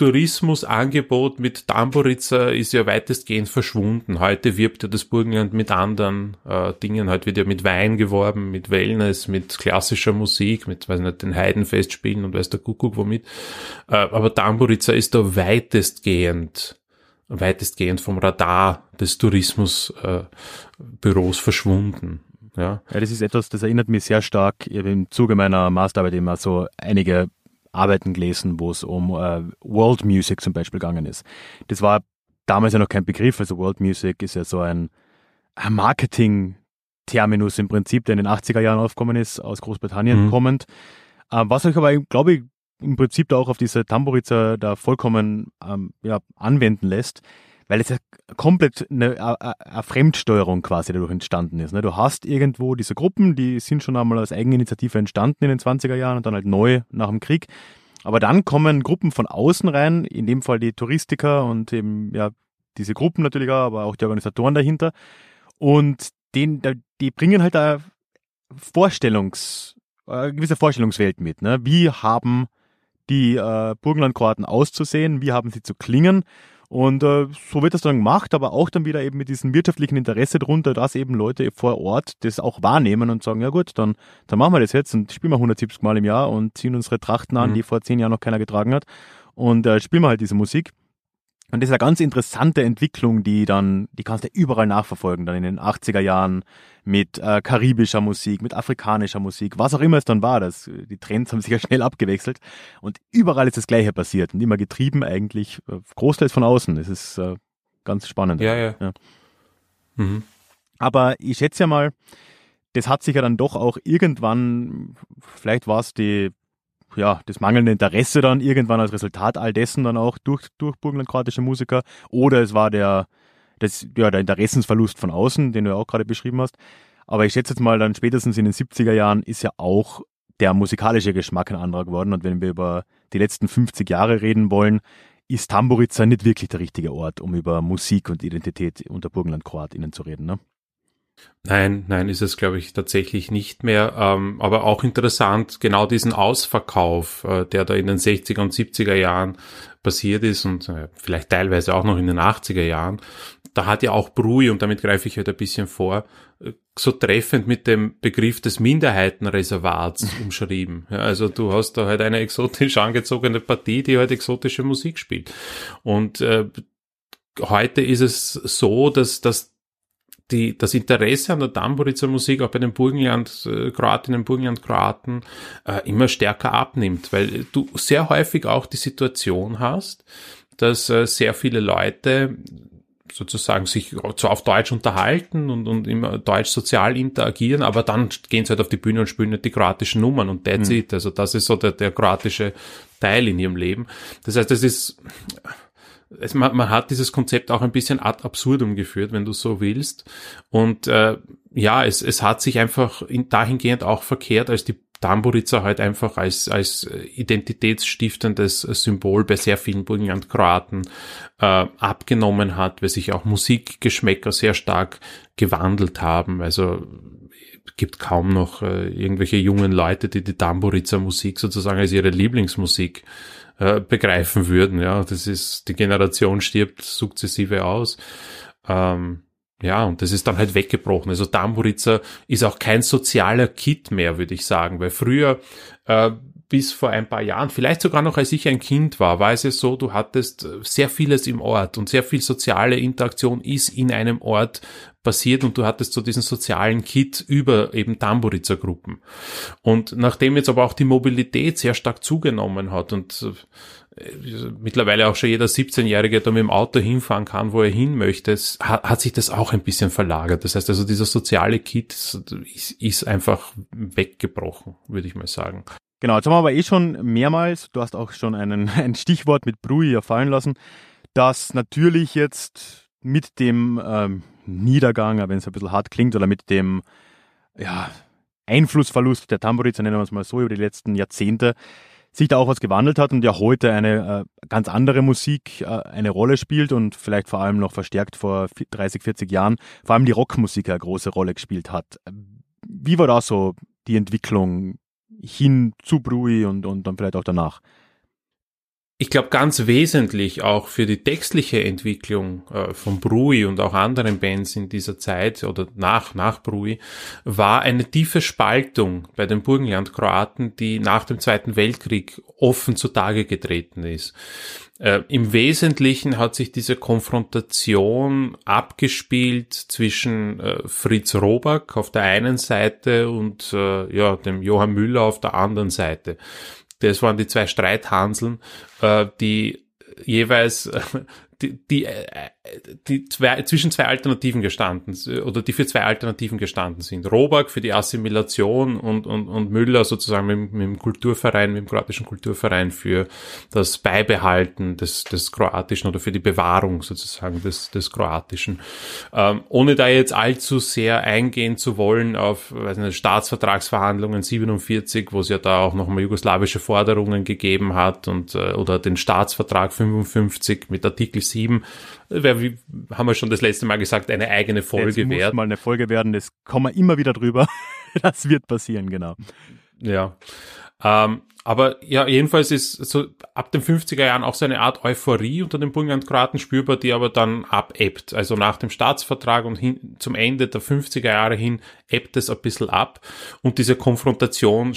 Tourismusangebot mit Tamburitzer ist ja weitestgehend verschwunden. Heute wirbt ja das Burgenland mit anderen äh, Dingen. Heute wird ja mit Wein geworben, mit Wellness, mit klassischer Musik, mit, weiß nicht, den Heidenfestspielen und weiß der Kuckuck womit. Äh, aber Tamburitzer ist da weitestgehend, weitestgehend vom Radar des Tourismusbüros äh, verschwunden. Ja. ja, das ist etwas, das erinnert mich sehr stark. Ich habe im Zuge meiner Masterarbeit immer so einige Arbeiten gelesen, wo es um äh, World Music zum Beispiel gegangen ist. Das war damals ja noch kein Begriff, also World Music ist ja so ein Marketing-Terminus im Prinzip, der in den 80er Jahren aufgekommen ist, aus Großbritannien mhm. kommend. Äh, was euch aber, glaube ich, im Prinzip da auch auf diese Tamburizer da vollkommen ähm, ja, anwenden lässt, weil es ja komplett eine, eine, Fremdsteuerung quasi dadurch entstanden ist. Ne? Du hast irgendwo diese Gruppen, die sind schon einmal als Eigeninitiative entstanden in den 20er Jahren und dann halt neu nach dem Krieg. Aber dann kommen Gruppen von außen rein, in dem Fall die Touristiker und eben ja diese Gruppen natürlich auch, aber auch die Organisatoren dahinter. Und den, die bringen halt eine Vorstellungs, eine gewisse Vorstellungswelt mit. Ne? Wie haben die äh, Burgenlandkroaten auszusehen? Wie haben sie zu klingen? Und äh, so wird das dann gemacht, aber auch dann wieder eben mit diesem wirtschaftlichen Interesse drunter, dass eben Leute vor Ort das auch wahrnehmen und sagen, ja gut, dann, dann machen wir das jetzt und spielen wir 170 Mal im Jahr und ziehen unsere Trachten an, mhm. die vor zehn Jahren noch keiner getragen hat und äh, spielen wir halt diese Musik. Und das ist eine ganz interessante Entwicklung, die dann, die kannst du überall nachverfolgen, dann in den 80er Jahren mit äh, karibischer Musik, mit afrikanischer Musik, was auch immer es dann war. Das, die Trends haben sich ja schnell abgewechselt und überall ist das Gleiche passiert und immer getrieben eigentlich äh, großteils von außen. Das ist äh, ganz spannend. Ja, ja. ja. Mhm. Aber ich schätze ja mal, das hat sich ja dann doch auch irgendwann, vielleicht war es die, ja, das mangelnde Interesse dann irgendwann als Resultat all dessen dann auch durch, durch burgenlandkroatische Musiker oder es war der, das, ja, der Interessensverlust von außen, den du ja auch gerade beschrieben hast. Aber ich schätze jetzt mal, dann spätestens in den 70er Jahren ist ja auch der musikalische Geschmack ein anderer geworden. Und wenn wir über die letzten 50 Jahre reden wollen, ist Tamburica nicht wirklich der richtige Ort, um über Musik und Identität unter Burgenland-KroatInnen zu reden, ne? Nein, nein, ist es, glaube ich, tatsächlich nicht mehr. Ähm, aber auch interessant, genau diesen Ausverkauf, äh, der da in den 60er und 70er Jahren passiert ist und äh, vielleicht teilweise auch noch in den 80er Jahren, da hat ja auch Brui, und damit greife ich halt ein bisschen vor, äh, so treffend mit dem Begriff des Minderheitenreservats umschrieben. Ja, also du hast da halt eine exotisch angezogene Partie, die halt exotische Musik spielt. Und äh, heute ist es so, dass, dass die, das Interesse an der Tamburitzer Musik auch bei den Burgenland äh, Kroatinnen, Burgenland Kroaten äh, immer stärker abnimmt, weil du sehr häufig auch die Situation hast, dass äh, sehr viele Leute sozusagen sich so auf Deutsch unterhalten und, und immer Deutsch sozial interagieren, aber dann gehen sie halt auf die Bühne und spielen nicht die kroatischen Nummern und that's mhm. it. Also das ist so der, der kroatische Teil in ihrem Leben. Das heißt, es ist, es, man, man hat dieses Konzept auch ein bisschen ad absurdum geführt, wenn du so willst. Und äh, ja, es, es hat sich einfach in, dahingehend auch verkehrt, als die Tamburica halt einfach als, als identitätsstiftendes Symbol bei sehr vielen Burgenland-Kroaten äh, abgenommen hat, weil sich auch Musikgeschmäcker sehr stark gewandelt haben. Also gibt kaum noch äh, irgendwelche jungen Leute, die die Tamburica Musik sozusagen als ihre Lieblingsmusik äh, begreifen würden. Ja, das ist, die Generation stirbt sukzessive aus. Ähm, ja, und das ist dann halt weggebrochen. Also Tamburica ist auch kein sozialer Kit mehr, würde ich sagen, weil früher äh, bis vor ein paar Jahren, vielleicht sogar noch als ich ein Kind war, war es ja so, du hattest äh, sehr vieles im Ort und sehr viel soziale Interaktion ist in einem Ort passiert und du hattest so diesen sozialen Kit über eben Tamburica-Gruppen. Und nachdem jetzt aber auch die Mobilität sehr stark zugenommen hat und äh, mittlerweile auch schon jeder 17-Jährige da mit dem Auto hinfahren kann, wo er hin möchte, hat, hat, sich das auch ein bisschen verlagert. Das heißt also, dieser soziale Kit ist, ist einfach weggebrochen, würde ich mal sagen. Genau, jetzt haben wir aber eh schon mehrmals, du hast auch schon einen, ein Stichwort mit Brui erfallen lassen, dass natürlich jetzt mit dem ähm, Niedergang, wenn es ein bisschen hart klingt, oder mit dem ja, Einflussverlust der Tamburica, nennen wir es mal so, über die letzten Jahrzehnte, sich da auch was gewandelt hat und ja heute eine äh, ganz andere Musik äh, eine Rolle spielt und vielleicht vor allem noch verstärkt vor 30, 40 Jahren vor allem die Rockmusik eine große Rolle gespielt hat. Wie war da so die Entwicklung hin zu Brui und, und dann vielleicht auch danach? Ich glaube, ganz wesentlich auch für die textliche Entwicklung äh, von Brui und auch anderen Bands in dieser Zeit oder nach, nach Brui war eine tiefe Spaltung bei den Burgenland-Kroaten, die nach dem Zweiten Weltkrieg offen zutage getreten ist. Äh, Im Wesentlichen hat sich diese Konfrontation abgespielt zwischen äh, Fritz Roback auf der einen Seite und ja, dem Johann Müller auf der anderen Seite. Das waren die zwei Streithanseln, äh, die jeweils die, die, äh, die zwei, zwischen zwei Alternativen gestanden oder die für zwei Alternativen gestanden sind. Robak für die Assimilation und, und, und Müller sozusagen mit, mit dem Kulturverein, mit dem kroatischen Kulturverein für das Beibehalten des, des Kroatischen oder für die Bewahrung sozusagen des, des Kroatischen. Ähm, ohne da jetzt allzu sehr eingehen zu wollen auf weiß nicht, Staatsvertragsverhandlungen 47, wo es ja da auch nochmal jugoslawische Forderungen gegeben hat und äh, oder den Staatsvertrag 55 mit Artikel 7 Wär, wie haben wir schon das letzte Mal gesagt, eine eigene Folge wert. muss mal eine Folge werden, das kommen wir immer wieder drüber. das wird passieren, genau. Ja. Ähm, aber ja, jedenfalls ist so ab den 50er Jahren auch so eine Art Euphorie unter den Burgenlandkroaten spürbar, die aber dann abebbt. Also nach dem Staatsvertrag und hin, zum Ende der 50er Jahre hin ebbt es ein bisschen ab. Und diese Konfrontation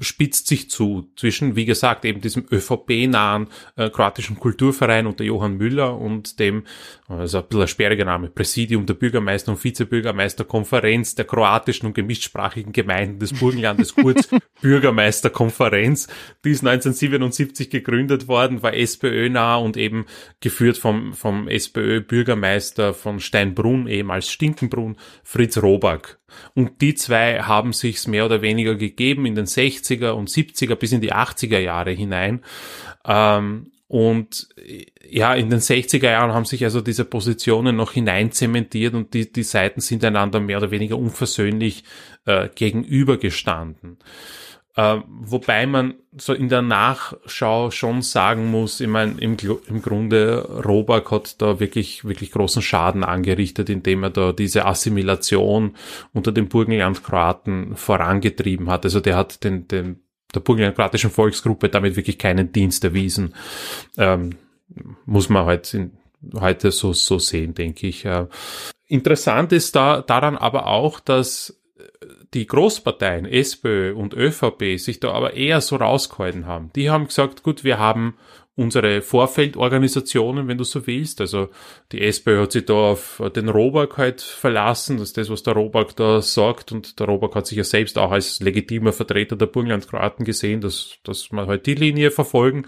spitzt sich zu zwischen, wie gesagt, eben diesem ÖVP-nahen äh, kroatischen Kulturverein unter Johann Müller und dem, also ein bisschen ein sperriger Name, Präsidium der Bürgermeister- und Vizebürgermeisterkonferenz der kroatischen und gemischtsprachigen Gemeinden des Burgenlandes, kurz Bürgermeisterkonferenz. Die ist 1977 gegründet worden, war SPÖ-nah und eben geführt vom, vom SPÖ-Bürgermeister von Steinbrunn, ehemals Stinkenbrunn, Fritz Robak. Und die zwei haben sich's mehr oder weniger gegeben in den 60er und 70er bis in die 80er Jahre hinein. Ähm, und ja, in den 60er Jahren haben sich also diese Positionen noch hineinzementiert und die, die Seiten sind einander mehr oder weniger unversöhnlich äh, gegenübergestanden. Äh, wobei man so in der Nachschau schon sagen muss, ich meine, im, im Grunde Robak hat da wirklich, wirklich großen Schaden angerichtet, indem er da diese Assimilation unter den Burgenland-Kroaten vorangetrieben hat. Also der hat den, den, der burgenland-kroatischen Volksgruppe damit wirklich keinen Dienst erwiesen. Ähm, muss man halt in, heute so, so sehen, denke ich. Äh, interessant ist da daran aber auch, dass die Großparteien SPÖ und ÖVP sich da aber eher so rausgehalten haben. Die haben gesagt, gut, wir haben unsere Vorfeldorganisationen, wenn du so willst. Also die SPÖ hat sich da auf den Robak halt verlassen, das ist das, was der Robak da sagt. Und der Robak hat sich ja selbst auch als legitimer Vertreter der Burgenland-Kroaten gesehen, dass, dass man halt die Linie verfolgen.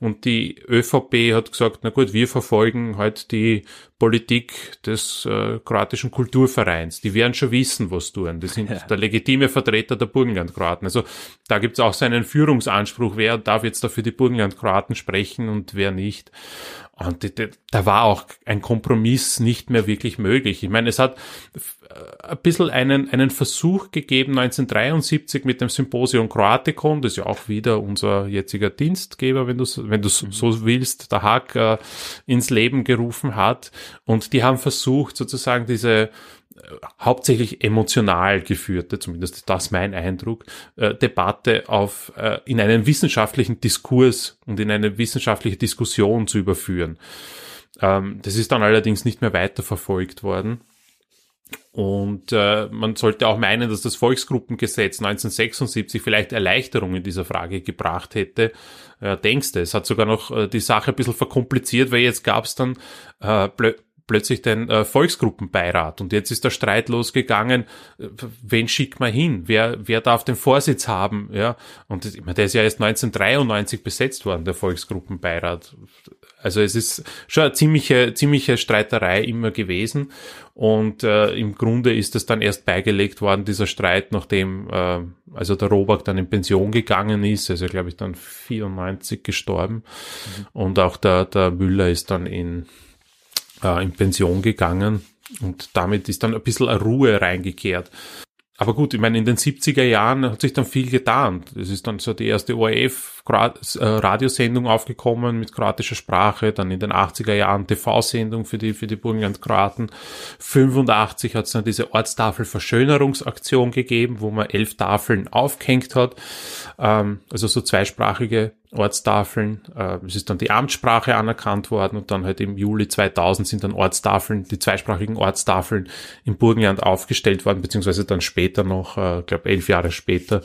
Und die ÖVP hat gesagt, na gut, wir verfolgen halt die Politik des äh, kroatischen Kulturvereins. Die werden schon wissen, was tun. Die sind ja. der legitime Vertreter der Burgenland-Kroaten. Also da gibt's auch seinen Führungsanspruch, wer darf jetzt da für die Burgenland-Kroaten sprechen und wer nicht. Und da war auch ein Kompromiss nicht mehr wirklich möglich. Ich meine, es hat äh, ein bisschen einen, einen Versuch gegeben 1973 mit dem Symposium Kroatikon, das ja auch wieder unser jetziger Dienstgeber, wenn du wenn du mhm. so willst, der Hack äh, ins Leben gerufen hat. Und die haben versucht, sozusagen diese hauptsächlich emotional geführte, zumindest das mein Eindruck, äh, Debatte auf, äh, in einen wissenschaftlichen Diskurs und in eine wissenschaftliche Diskussion zu überführen. Ähm, das ist dann allerdings nicht mehr weiterverfolgt worden. Und äh, man sollte auch meinen, dass das Volksgruppengesetz 1976 vielleicht Erleichterungen in dieser Frage gebracht hätte. Äh, denkst du, es hat sogar noch äh, die Sache ein bisschen verkompliziert, weil jetzt gab es dann äh, plötzlich den äh, Volksgruppenbeirat. Und jetzt ist der Streit losgegangen, wen schickt man hin, wer, wer darf den Vorsitz haben, ja, und das, ich meine, der ist ja erst 1993 besetzt worden, der Volksgruppenbeirat. Also es ist schon eine ziemliche, ziemliche Streiterei immer gewesen. Und äh, im Grunde ist es dann erst beigelegt worden, dieser Streit, nachdem äh, also der Robak dann in Pension gegangen ist, also glaube ich dann 94 gestorben. Mhm. und auch der, der Müller ist dann in äh, in Pension gegangen und damit ist dann ein bisschen Ruhe reingekehrt. Aber gut, ich meine, in den 70er Jahren hat sich dann viel getan. Es ist dann so die erste ORF-Radiosendung äh, aufgekommen mit kroatischer Sprache, dann in den 80er Jahren TV-Sendung für die, für die Burgenland-Kroaten. 85 hat es dann diese Ortstafel-Verschönerungsaktion gegeben, wo man elf Tafeln aufgehängt hat, ähm, also so zweisprachige Ortstafeln. Äh, es ist dann die Amtssprache anerkannt worden und dann halt im Juli 2000 sind dann Ortstafeln, die zweisprachigen Ortstafeln im Burgenland aufgestellt worden, beziehungsweise dann später noch, äh, glaube elf Jahre später,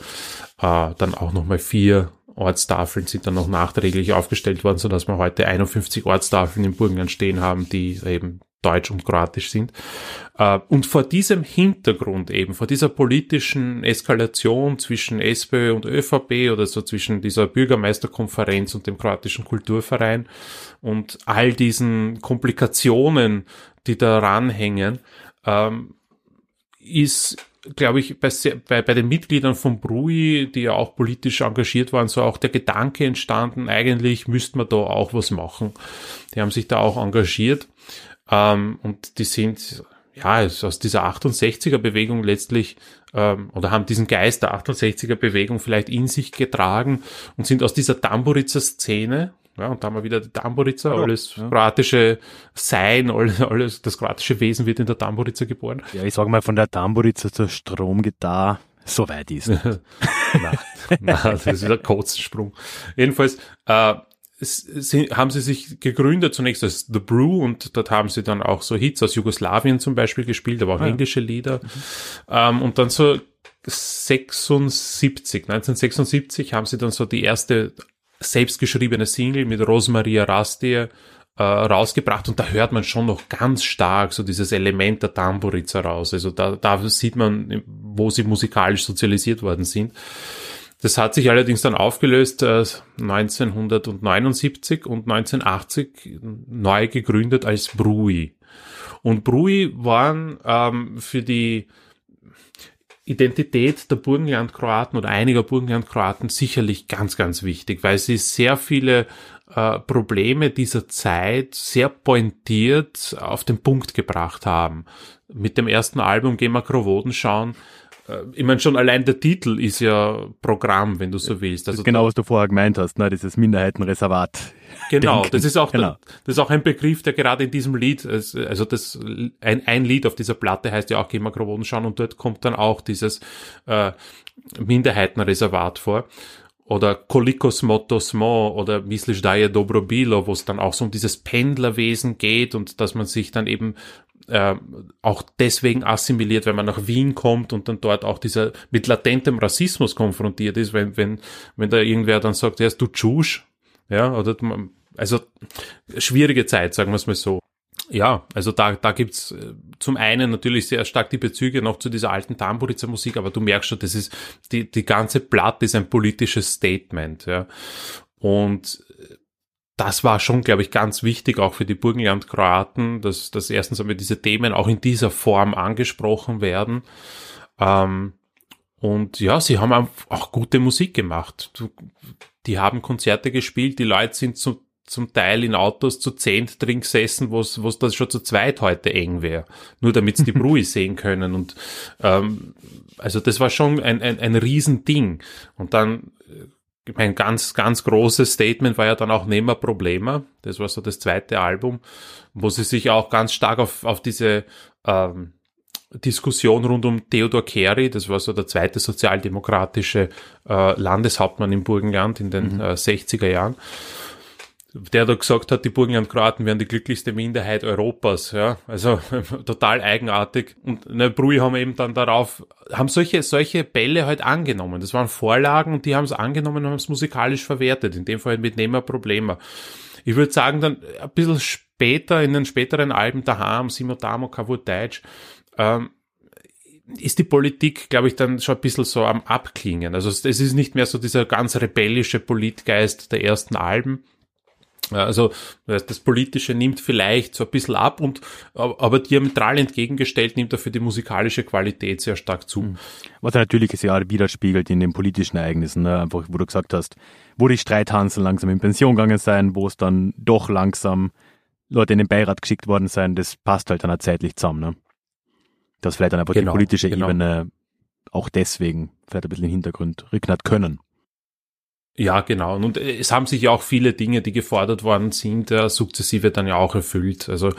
äh, dann auch nochmal vier Ortstafeln sind dann noch nachträglich aufgestellt worden, so dass wir heute 51 Ortstafeln im Burgenland stehen haben, die eben Deutsch und Kroatisch sind. Äh, und vor diesem Hintergrund eben, vor dieser politischen Eskalation zwischen SPÖ und ÖVP oder so zwischen dieser Bürgermeisterkonferenz und dem kroatischen Kulturverein und all diesen Komplikationen, die daran hängen, ähm, ist glaube ich, bei, bei, bei den Mitgliedern von Brui, die ja auch politisch engagiert waren, so auch der Gedanke entstanden, eigentlich müsste man da auch was machen. Die haben sich da auch engagiert. Ähm, und die sind ja aus dieser 68er Bewegung letztlich ähm, oder haben diesen Geist der 68er Bewegung vielleicht in sich getragen und sind aus dieser Tamburitzer Szene ja, und da haben wir wieder die Tamburitzer, ja, alles ja. kroatische Sein, alles, alles, das kroatische Wesen wird in der Tamburitzer geboren. Ja, ich sag mal, von der Tamburitzer zur Stromgitarre, so weit ist. nein, nein, das ist wieder ein Kotzensprung. Jedenfalls, äh, haben sie sich gegründet zunächst als The Brew und dort haben sie dann auch so Hits aus Jugoslawien zum Beispiel gespielt, aber auch ah, englische Lieder. Mhm. Ähm, und dann so 76, 1976 haben sie dann so die erste selbstgeschriebene Single mit Rosmaria Rastie äh, rausgebracht und da hört man schon noch ganz stark so dieses Element der Tamburiza raus. Also da, da sieht man, wo sie musikalisch sozialisiert worden sind. Das hat sich allerdings dann aufgelöst äh, 1979 und 1980 neu gegründet als Brui. Und Brui waren ähm, für die Identität der Burgenlandkroaten oder einiger Burgenlandkroaten sicherlich ganz, ganz wichtig, weil sie sehr viele äh, Probleme dieser Zeit sehr pointiert auf den Punkt gebracht haben. Mit dem ersten Album Gehen wir Krovoden schauen, ich meine, schon allein der Titel ist ja Programm, wenn du so willst. Also genau, was du vorher gemeint hast, ne? dieses Minderheitenreservat. Genau, das ist auch genau. das ist auch ein Begriff, der gerade in diesem Lied, also das ein, ein Lied auf dieser Platte heißt ja auch Geh mal schauen und dort kommt dann auch dieses äh, Minderheitenreservat vor oder Kolikos Motosmo oder Misliš daje Dobrobilo, wo es dann auch so um dieses Pendlerwesen geht und dass man sich dann eben äh, auch deswegen assimiliert, wenn man nach Wien kommt und dann dort auch dieser mit latentem Rassismus konfrontiert ist, wenn, wenn, wenn da irgendwer dann sagt, ja, du Tschusch, ja, oder, also, schwierige Zeit, sagen wir es mal so. Ja, also da, da gibt's äh, zum einen natürlich sehr stark die Bezüge noch zu dieser alten Tamburitzer Musik, aber du merkst schon, das ist, die, die ganze Platte ist ein politisches Statement, ja. Und das war schon, glaube ich, ganz wichtig auch für die Burgenland-Kroaten, dass, dass erstens einmal diese Themen auch in dieser Form angesprochen werden. Ähm, und ja, sie haben auch gute Musik gemacht. Die haben Konzerte gespielt, die Leute sind zum, zum Teil in Autos zu zehnt drin gesessen, wo es das schon zu zweit heute eng wäre. Nur damit sie die Brui sehen können. Und ähm, also das war schon ein, ein, ein Riesending. Und dann mein ganz, ganz großes Statement war ja dann auch Nehmer Probleme. Das war so das zweite Album, wo sie sich auch ganz stark auf, auf diese ähm, Diskussion rund um Theodor Kerry, das war so der zweite sozialdemokratische äh, Landeshauptmann im Burgenland in den mhm. äh, 60er Jahren der da gesagt hat, die Burgenland-Kroaten wären die glücklichste Minderheit Europas, ja, also total eigenartig. Und ne, Brui haben eben dann darauf, haben solche, solche Bälle halt angenommen. Das waren Vorlagen und die haben es angenommen und haben es musikalisch verwertet, in dem Fall mit Nehmer Probleme. Ich würde sagen, dann ein bisschen später, in den späteren Alben, Daham, Simotamo, Kavur Deutsch, ähm, ist die Politik, glaube ich, dann schon ein bisschen so am Abklingen. Also es ist nicht mehr so dieser ganz rebellische Politgeist der ersten Alben, also das Politische nimmt vielleicht so ein bisschen ab und aber diametral entgegengestellt nimmt dafür die musikalische Qualität sehr stark zu. Hm. Was natürlich ja widerspiegelt in den politischen Ereignissen, ne? einfach wo du gesagt hast, wo die Streithansel langsam in Pension gegangen sein, wo es dann doch langsam Leute in den Beirat geschickt worden sein, das passt halt dann auch zeitlich zusammen. Ne? Dass vielleicht dann einfach genau, die politische genau. Ebene auch deswegen vielleicht ein bisschen in den Hintergrund rücken hat können. Ja, genau. Und es haben sich ja auch viele Dinge, die gefordert worden sind, äh, sukzessive dann ja auch erfüllt. Also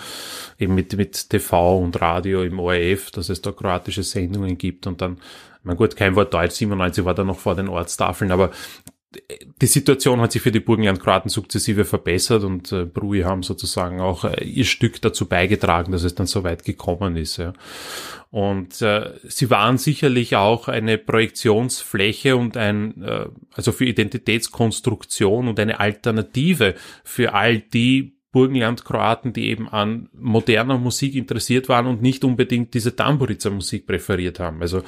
eben mit, mit TV und Radio im ORF, dass es da kroatische Sendungen gibt und dann, mein gut, kein Wort Deutsch, 97 war da noch vor den Ortstafeln, aber die Situation hat sich für die Burgenland-Kroaten sukzessive verbessert und äh, Brui haben sozusagen auch äh, ihr Stück dazu beigetragen, dass es dann so weit gekommen ist. Ja. Und äh, sie waren sicherlich auch eine Projektionsfläche und ein, äh, also für Identitätskonstruktion und eine Alternative für all die Burgenland-Kroaten, die eben an moderner Musik interessiert waren und nicht unbedingt diese Tamburica-Musik präferiert haben. Also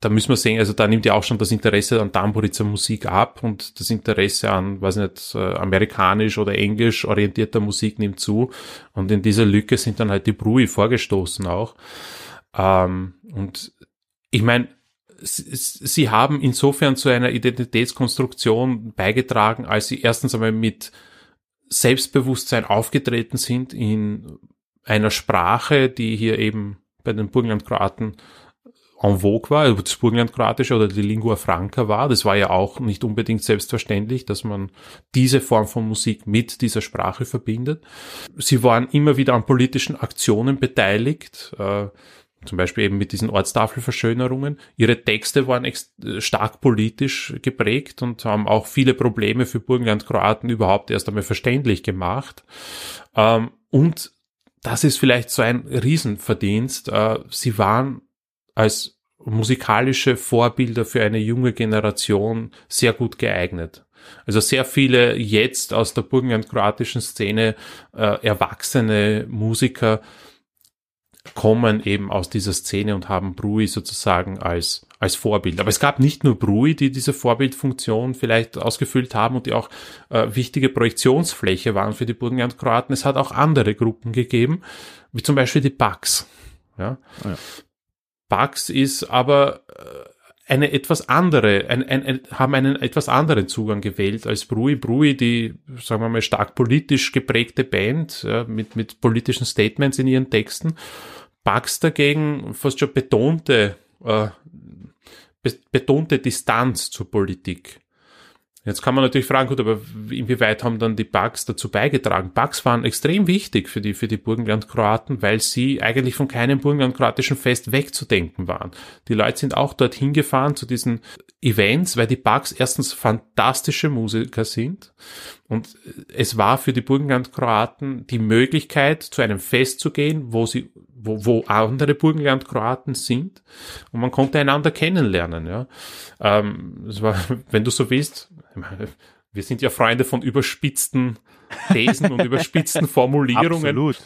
da müssen wir sehen, also da nimmt ja auch schon das Interesse an Tamburica Musik ab und das Interesse an, weiß nicht, äh, amerikanisch oder englisch orientierter Musik nimmt zu und in dieser Lücke sind dann halt die Brui vorgestoßen auch. Ähm, und ich meine, sie haben insofern zu einer Identitätskonstruktion beigetragen, als sie erstens einmal mit Selbstbewusstsein aufgetreten sind in einer Sprache, die hier eben bei den Burgenland-Kroaten en vogue war, also das Burgenland-Kroatische oder die Lingua Franca war. Das war ja auch nicht unbedingt selbstverständlich, dass man diese Form von Musik mit dieser Sprache verbindet. Sie waren immer wieder an politischen Aktionen beteiligt, äh, zum Beispiel eben mit diesen Ortstafelverschönerungen. Ihre Texte waren stark politisch geprägt und haben auch viele Probleme für Burgenland-Kroaten überhaupt erst einmal verständlich gemacht. Ähm, und das ist vielleicht so ein Riesenverdienst. Äh, sie waren als musikalische Vorbilder für eine junge Generation sehr gut geeignet. Also sehr viele jetzt aus der burgenland-kroatischen Szene äh, erwachsene Musiker kommen eben aus dieser Szene und haben Brui sozusagen als, als Vorbild. Aber es gab nicht nur Brui, die diese Vorbildfunktion vielleicht ausgefüllt haben und die auch äh, wichtige Projektionsfläche waren für die Burgenland-Kroaten. Es hat auch andere Gruppen gegeben, wie zum Beispiel die Bugs. Ja. Ah, ja. Bugs ist aber äh, eine etwas andere, ein, ein, ein, haben einen etwas anderen Zugang gewählt als Brui. Brui, die, sagen wir mal, stark politisch geprägte Band, ja, mit, mit politischen Statements in ihren Texten. Bugs dagegen fast schon betonte, äh, be betonte Distanz zur Politik. Jetzt kann man natürlich fragen, gut, aber inwieweit haben dann die Bugs dazu beigetragen? Bugs waren extrem wichtig für die, für die Burgenland-Kroaten, weil sie eigentlich von keinem Burgenland-kroatischen Fest wegzudenken waren. Die Leute sind auch dorthin gefahren zu diesen Events, weil die Bugs erstens fantastische Musiker sind und es war für die Burgenland-Kroaten die Möglichkeit, zu einem Fest zu gehen, wo sie wo, wo andere Burgenland-Kroaten sind und man konnte einander kennenlernen. Ja, ähm, es war, wenn du so willst, wir sind ja Freunde von überspitzten Thesen und überspitzten Formulierungen. Absolut.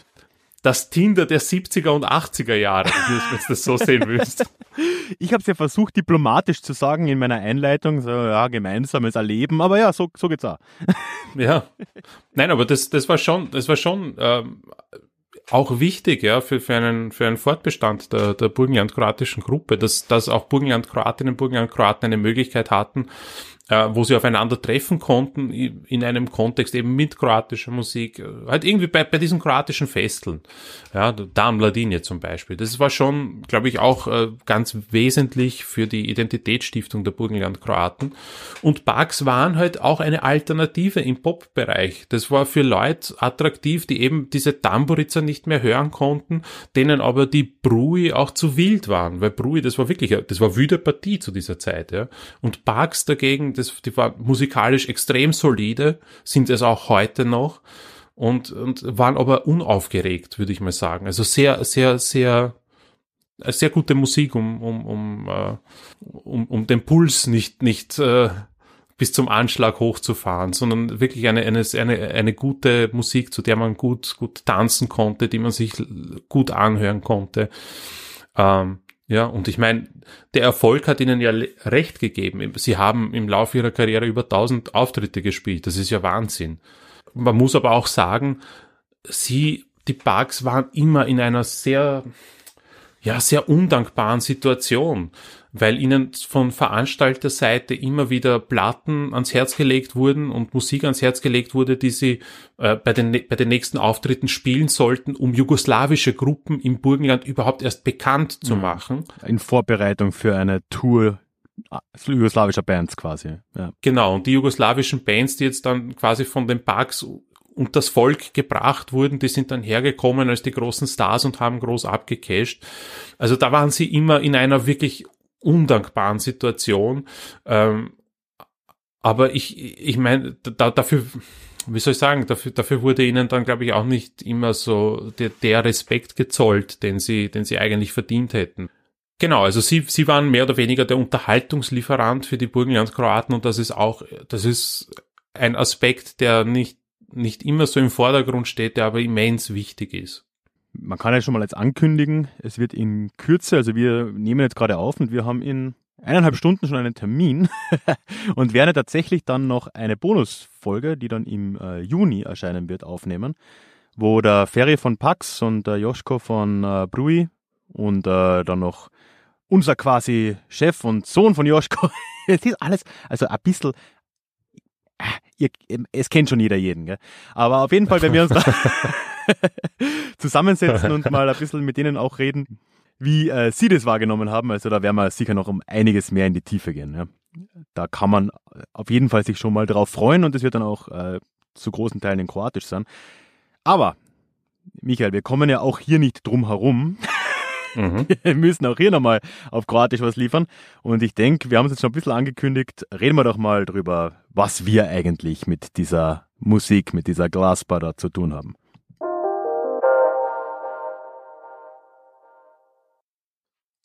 Das Tinder der 70er und 80er Jahre, wenn du das so sehen willst. Ich habe es ja versucht, diplomatisch zu sagen in meiner Einleitung, so ja, gemeinsames Erleben, aber ja, so, so geht's auch. Ja. Nein, aber das, das war schon, das war schon ähm, auch wichtig, ja, für, für einen, für einen Fortbestand der, der Burgenland-kroatischen Gruppe, dass, dass auch Burgenland-Kroatinnen und Burgenland-Kroaten eine Möglichkeit hatten, wo sie aufeinander treffen konnten in einem Kontext eben mit kroatischer Musik, äh, halt irgendwie bei, bei diesen kroatischen Festeln, ja, da Mladinje zum Beispiel. Das war schon, glaube ich, auch äh, ganz wesentlich für die Identitätsstiftung der Burgenland-Kroaten. Und Bugs waren halt auch eine Alternative im Pop-Bereich. Das war für Leute attraktiv, die eben diese Tamburica nicht mehr hören konnten, denen aber die Brui auch zu wild waren, weil Brui, das war wirklich, das war wüde Partie zu dieser Zeit, ja. Und Bugs dagegen, das, die war musikalisch extrem solide, sind es auch heute noch und, und waren aber unaufgeregt, würde ich mal sagen. Also sehr, sehr, sehr, sehr gute Musik, um, um, um, uh, um, um den Puls nicht, nicht uh, bis zum Anschlag hochzufahren, sondern wirklich eine, eine, eine, eine gute Musik, zu der man gut, gut tanzen konnte, die man sich gut anhören konnte. Ähm, ja, und ich meine, der Erfolg hat ihnen ja recht gegeben. Sie haben im Laufe ihrer Karriere über 1000 Auftritte gespielt. Das ist ja Wahnsinn. Man muss aber auch sagen, sie, die Bugs waren immer in einer sehr, ja, sehr undankbaren Situation weil ihnen von Veranstalterseite immer wieder Platten ans Herz gelegt wurden und Musik ans Herz gelegt wurde, die sie äh, bei, den, bei den nächsten Auftritten spielen sollten, um jugoslawische Gruppen im Burgenland überhaupt erst bekannt zu mhm. machen. In Vorbereitung für eine Tour ah, jugoslawischer Bands quasi. Ja. Genau, und die jugoslawischen Bands, die jetzt dann quasi von den Parks und das Volk gebracht wurden, die sind dann hergekommen als die großen Stars und haben groß abgecasht. Also da waren sie immer in einer wirklich undankbaren Situation. Ähm, aber ich, ich meine, da, dafür, wie soll ich sagen, dafür, dafür wurde ihnen dann, glaube ich, auch nicht immer so der, der Respekt gezollt, den sie, den sie eigentlich verdient hätten. Genau, also sie, sie waren mehr oder weniger der Unterhaltungslieferant für die Burgenlandskroaten und das ist auch, das ist ein Aspekt, der nicht, nicht immer so im Vordergrund steht, der aber immens wichtig ist man kann ja schon mal jetzt ankündigen, es wird in Kürze, also wir nehmen jetzt gerade auf und wir haben in eineinhalb Stunden schon einen Termin und werden tatsächlich dann noch eine Bonusfolge, die dann im äh, Juni erscheinen wird, aufnehmen, wo der Ferry von Pax und der Joschko von äh, Brui und äh, dann noch unser quasi Chef und Sohn von Joschko, es ist alles, also ein bisschen, äh, ihr, es kennt schon jeder jeden, gell? aber auf jeden Fall, wenn wir uns da zusammensetzen und mal ein bisschen mit denen auch reden, wie äh, sie das wahrgenommen haben. Also da werden wir sicher noch um einiges mehr in die Tiefe gehen. Ja. Da kann man auf jeden Fall sich schon mal drauf freuen und es wird dann auch äh, zu großen Teilen in Kroatisch sein. Aber, Michael, wir kommen ja auch hier nicht drum herum. Mhm. Wir müssen auch hier nochmal auf Kroatisch was liefern. Und ich denke, wir haben es jetzt schon ein bisschen angekündigt. Reden wir doch mal drüber, was wir eigentlich mit dieser Musik, mit dieser Glasbar da zu tun haben.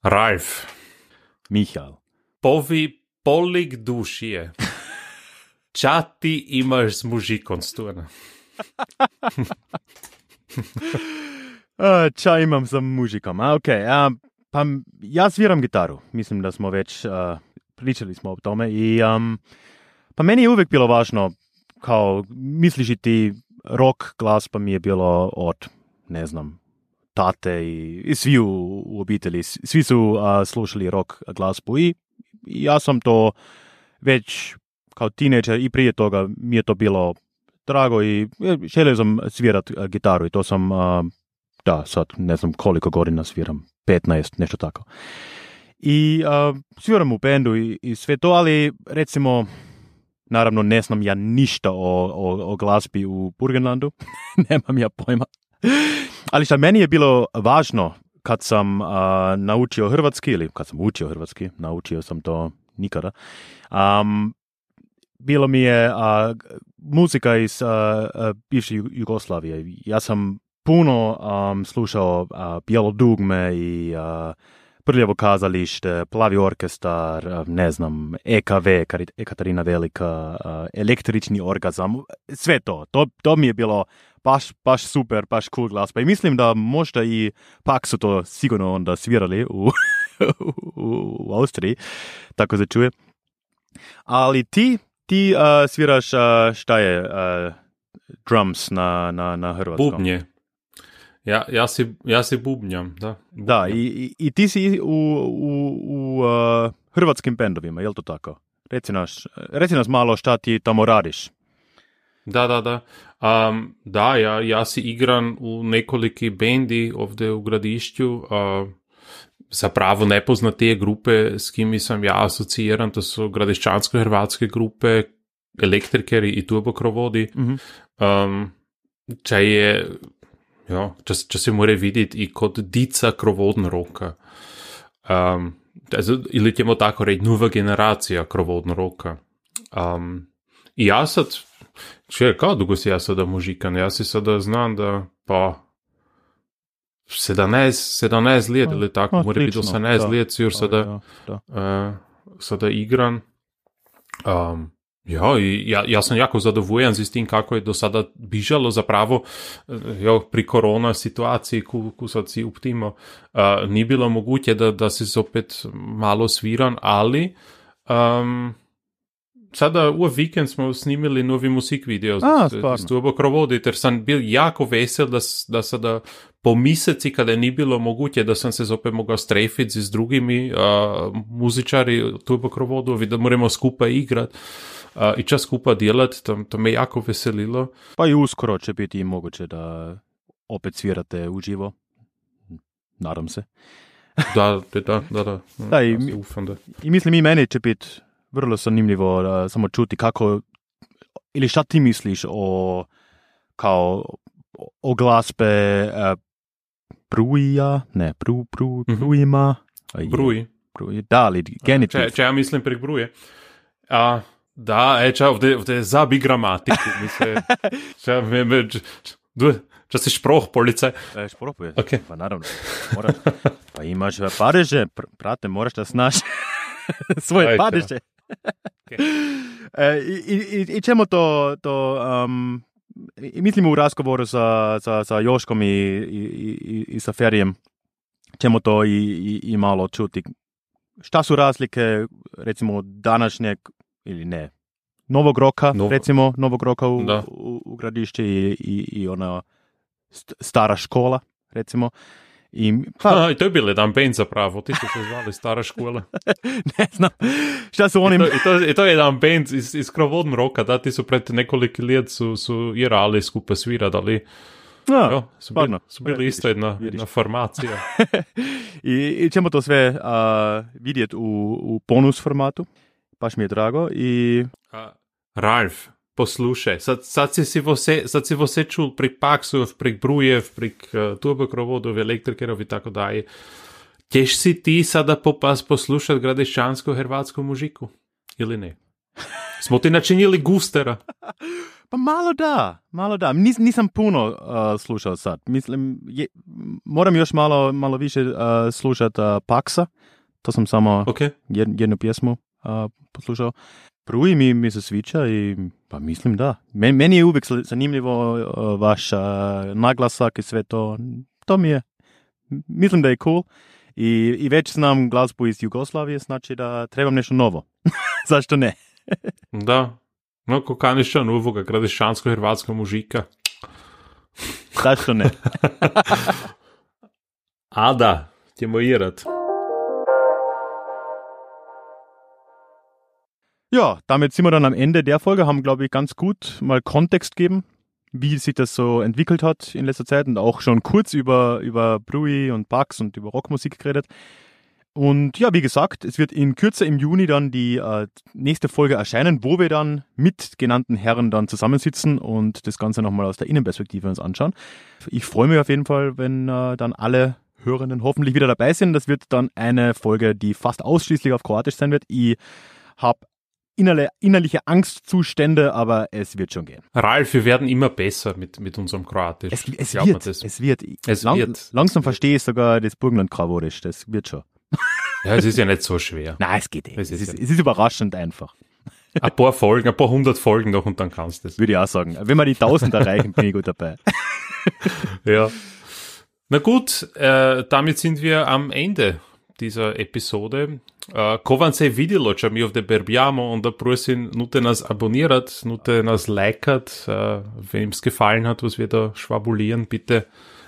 Ralf, Michal. Povi polik dušije. Ča ti imaš z mužikom stuna? Uh, ča imam za mužikom? A, ok, a, pa m- ja sviram gitaru. Mislim da smo već uh, pričali smo o tome i um, pa meni je uvijek bilo važno kao misliš ti rock glazba mi je bilo od ne znam tate i, i svi u, u obitelji, svi su uh, slušali rock glazbu i, i ja sam to već kao tineđer i prije toga mi je to bilo drago i e, želio sam svirat uh, gitaru i to sam uh, da, sad ne znam koliko godina sviram, 15, nešto tako. I uh, sviram u bendu i, i sve to, ali recimo, naravno ne znam ja ništa o, o, o glazbi u Burgenlandu, nemam ja pojma. Ali šta meni je bilo važno kad sam uh, naučio hrvatski, ili kad sam učio hrvatski, naučio sam to nikada, um, bilo mi je a, muzika iz a, a, bivše Ju- Jugoslavije. Ja sam puno um, slušao a, Bijelo dugme i a, Prljavo kazalište, Plavi orkestar, a, ne znam, EKV, Ekaterina Velika, a, električni orgazam, sve to. to. To mi je bilo baš, baš super, baš cool glazba. I mislim da možda i pak su to sigurno onda svirali u, u, u Austriji, tako se čuje. Ali ti, ti uh, sviraš uh, šta je uh, drums na, na, na hrvatskom? Bubnje. Ja, ja, si, ja si bubnjam, da. Da, i, i, i ti si u, u, u uh, hrvatskim bendovima, je li to tako? Reci, naš, reci nas malo šta ti tamo radiš. Da, da, da. Um, da, ja, ja si igram u nekoliki bendi ovdje u gradišću. Uh, zapravo nepoznatije grupe s kimi sam ja asociiran, to su gradišćansko-hrvatske grupe, elektrikeri i turbokrovodi. Mhm. Um, če je, ja, če, če se mora videti i kod dica krovodna roka. Um, also, ili ćemo tako reći, nova generacija krovodna roka. Um, ja sad, če, kao dugo si ja sada mužikan? Ja si sada znam da, pa, 17, 17 let ili tako, mora biti slično, 18 da. let, jur sada, Da, da. uh, sada igran. Um, ja, ja, ja sam jako zadovoljan z tim kako je do sada bižalo zapravo eh, jo, pri korona situaciji, ku, ku sad si uptimo, uh, ni bilo moguće da, da si zopet malo sviran, ali um, sada u vikend smo snimili novi musik video A, s- s Turbo Krovodi, ter sam bil jako vesel, da, s- da sada po meseci, kada ni bilo moguće da sam se zopet mogao strefiti z drugimi uh, muzičari Turbo Krovodovi, da moramo skupaj igrat uh, i čas skupaj delati, to, to me jako veselilo. Pa i uskoro će biti moguće da opet svirate uživo. Nadam se. Da, da, da, da, da. Da, i ja mi- se ufam da. I mislim i meni će biti vrlo zanimljivo da samo čuti kako ili šta ti misliš o kao o glazbe uh, bruja, ne, bru, bru, Mhm. brujima. A je, Bruji. bruji. Da, ali genitiv. Če, če ja mislim prek bruje. A, da, e, če ovdje, ovdje zabi gramatiku, mislim, če, me, me, če, če si šproh police. E, špropuje. Ok. Pa naravno. Moraš, pa imaš padeže, pr- prate, moraš da znaš svoje Ajde. padeže. E, i, i, i ćemo to, to um, i mislim u razgovoru sa, sa, sa Joškom i, i, i, i sa Ferijem ćemo to i, i, i malo čuti. Šta su razlike recimo današnjeg ili ne, novog roka, Novo- recimo novog roka u, u, u gradišće i, i, i ona st- stara škola, recimo. I, pa, A, I to je bil jedan band zapravo, ti su se zvali Stara škola. ne znam, šta su oni... I to, i to, i to je jedan band iz, iz Krovodn roka, da, ti su pred nekoliko let su, su igrali skupaj sviradali. A, Jo, su, bili, su bili Vidiš, isto jedna, vidiš. jedna formacija. I, I ćemo to sve a, vidjeti u, u bonus formatu. Baš mi je drago. I A, Ralf, poslušaj, sad, sad, si si vse, sad si vse čul prek Paksov, prek Brujev, prek uh, turbokrovodov, elektrikerov in tako dalje. Ćeš si ti sada popas poslušati gradišćansko-hrvatsko mužiku? Ili ne? Smo ti načinili gustera. pa malo da, malo da. Nis, nisam puno a, slušao sad. Mislim, je, moram još malo, malo više a, slušati a, Paksa. To sam samo Okay. jednu, jednu pjesmu a, poslušao. Pruji mi, mi se sviđa i pa mislim da. Meni, je uvijek zanimljivo vaš naglasak i sve to. To mi je, mislim da je cool. I, I već znam glazbu iz Jugoslavije, znači da trebam nešto novo. Zašto ne? Da. No, ko kaniš še novega, gradiš šansko-hrvatska mužika. Zašto ne? A da, ćemo irat. Ja, damit sind wir dann am Ende der Folge, haben, glaube ich, ganz gut mal Kontext gegeben, wie sich das so entwickelt hat in letzter Zeit und auch schon kurz über, über Brui und Bugs und über Rockmusik geredet. Und ja, wie gesagt, es wird in Kürze im Juni dann die äh, nächste Folge erscheinen, wo wir dann mit genannten Herren dann zusammensitzen und das Ganze nochmal aus der Innenperspektive uns anschauen. Ich freue mich auf jeden Fall, wenn äh, dann alle Hörenden hoffentlich wieder dabei sind. Das wird dann eine Folge, die fast ausschließlich auf Kroatisch sein wird. Ich habe innerle, innerliche Angstzustände, aber es wird schon gehen. Ralf, wir werden immer besser mit, mit unserem Kroatisch. Es, es wird, es wird. Es Lang, wird. Langsam verstehe ich sogar das Burgenland-Kraworisch. Das wird schon. Ja, es ist ja nicht so schwer. Nein, es geht eh. Es Es ist ja- es ist überraschend einfach. Ein paar Folgen, ein paar hundert Folgen noch und dann kannst du es. Würde ich auch sagen. Wenn wir die 1000 erreichen, bin ich gut dabei. Ja. Na gut, äh, damit sind wir am Ende dieser episode. Uh, ko vam se videlo, če mi ovde berbjamo, onda prosim, nute nas abonniert, nute nas likat, uh, wenn es gefallen hat, was wir da schwabulieren, bitte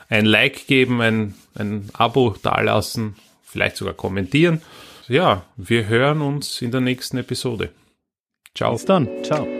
ein Like geben, ein, ein Abo dalassen, vielleicht sogar kommentieren. Ja, wir hören uns in der nächsten Episode. Ciao. Bis dann. Ciao.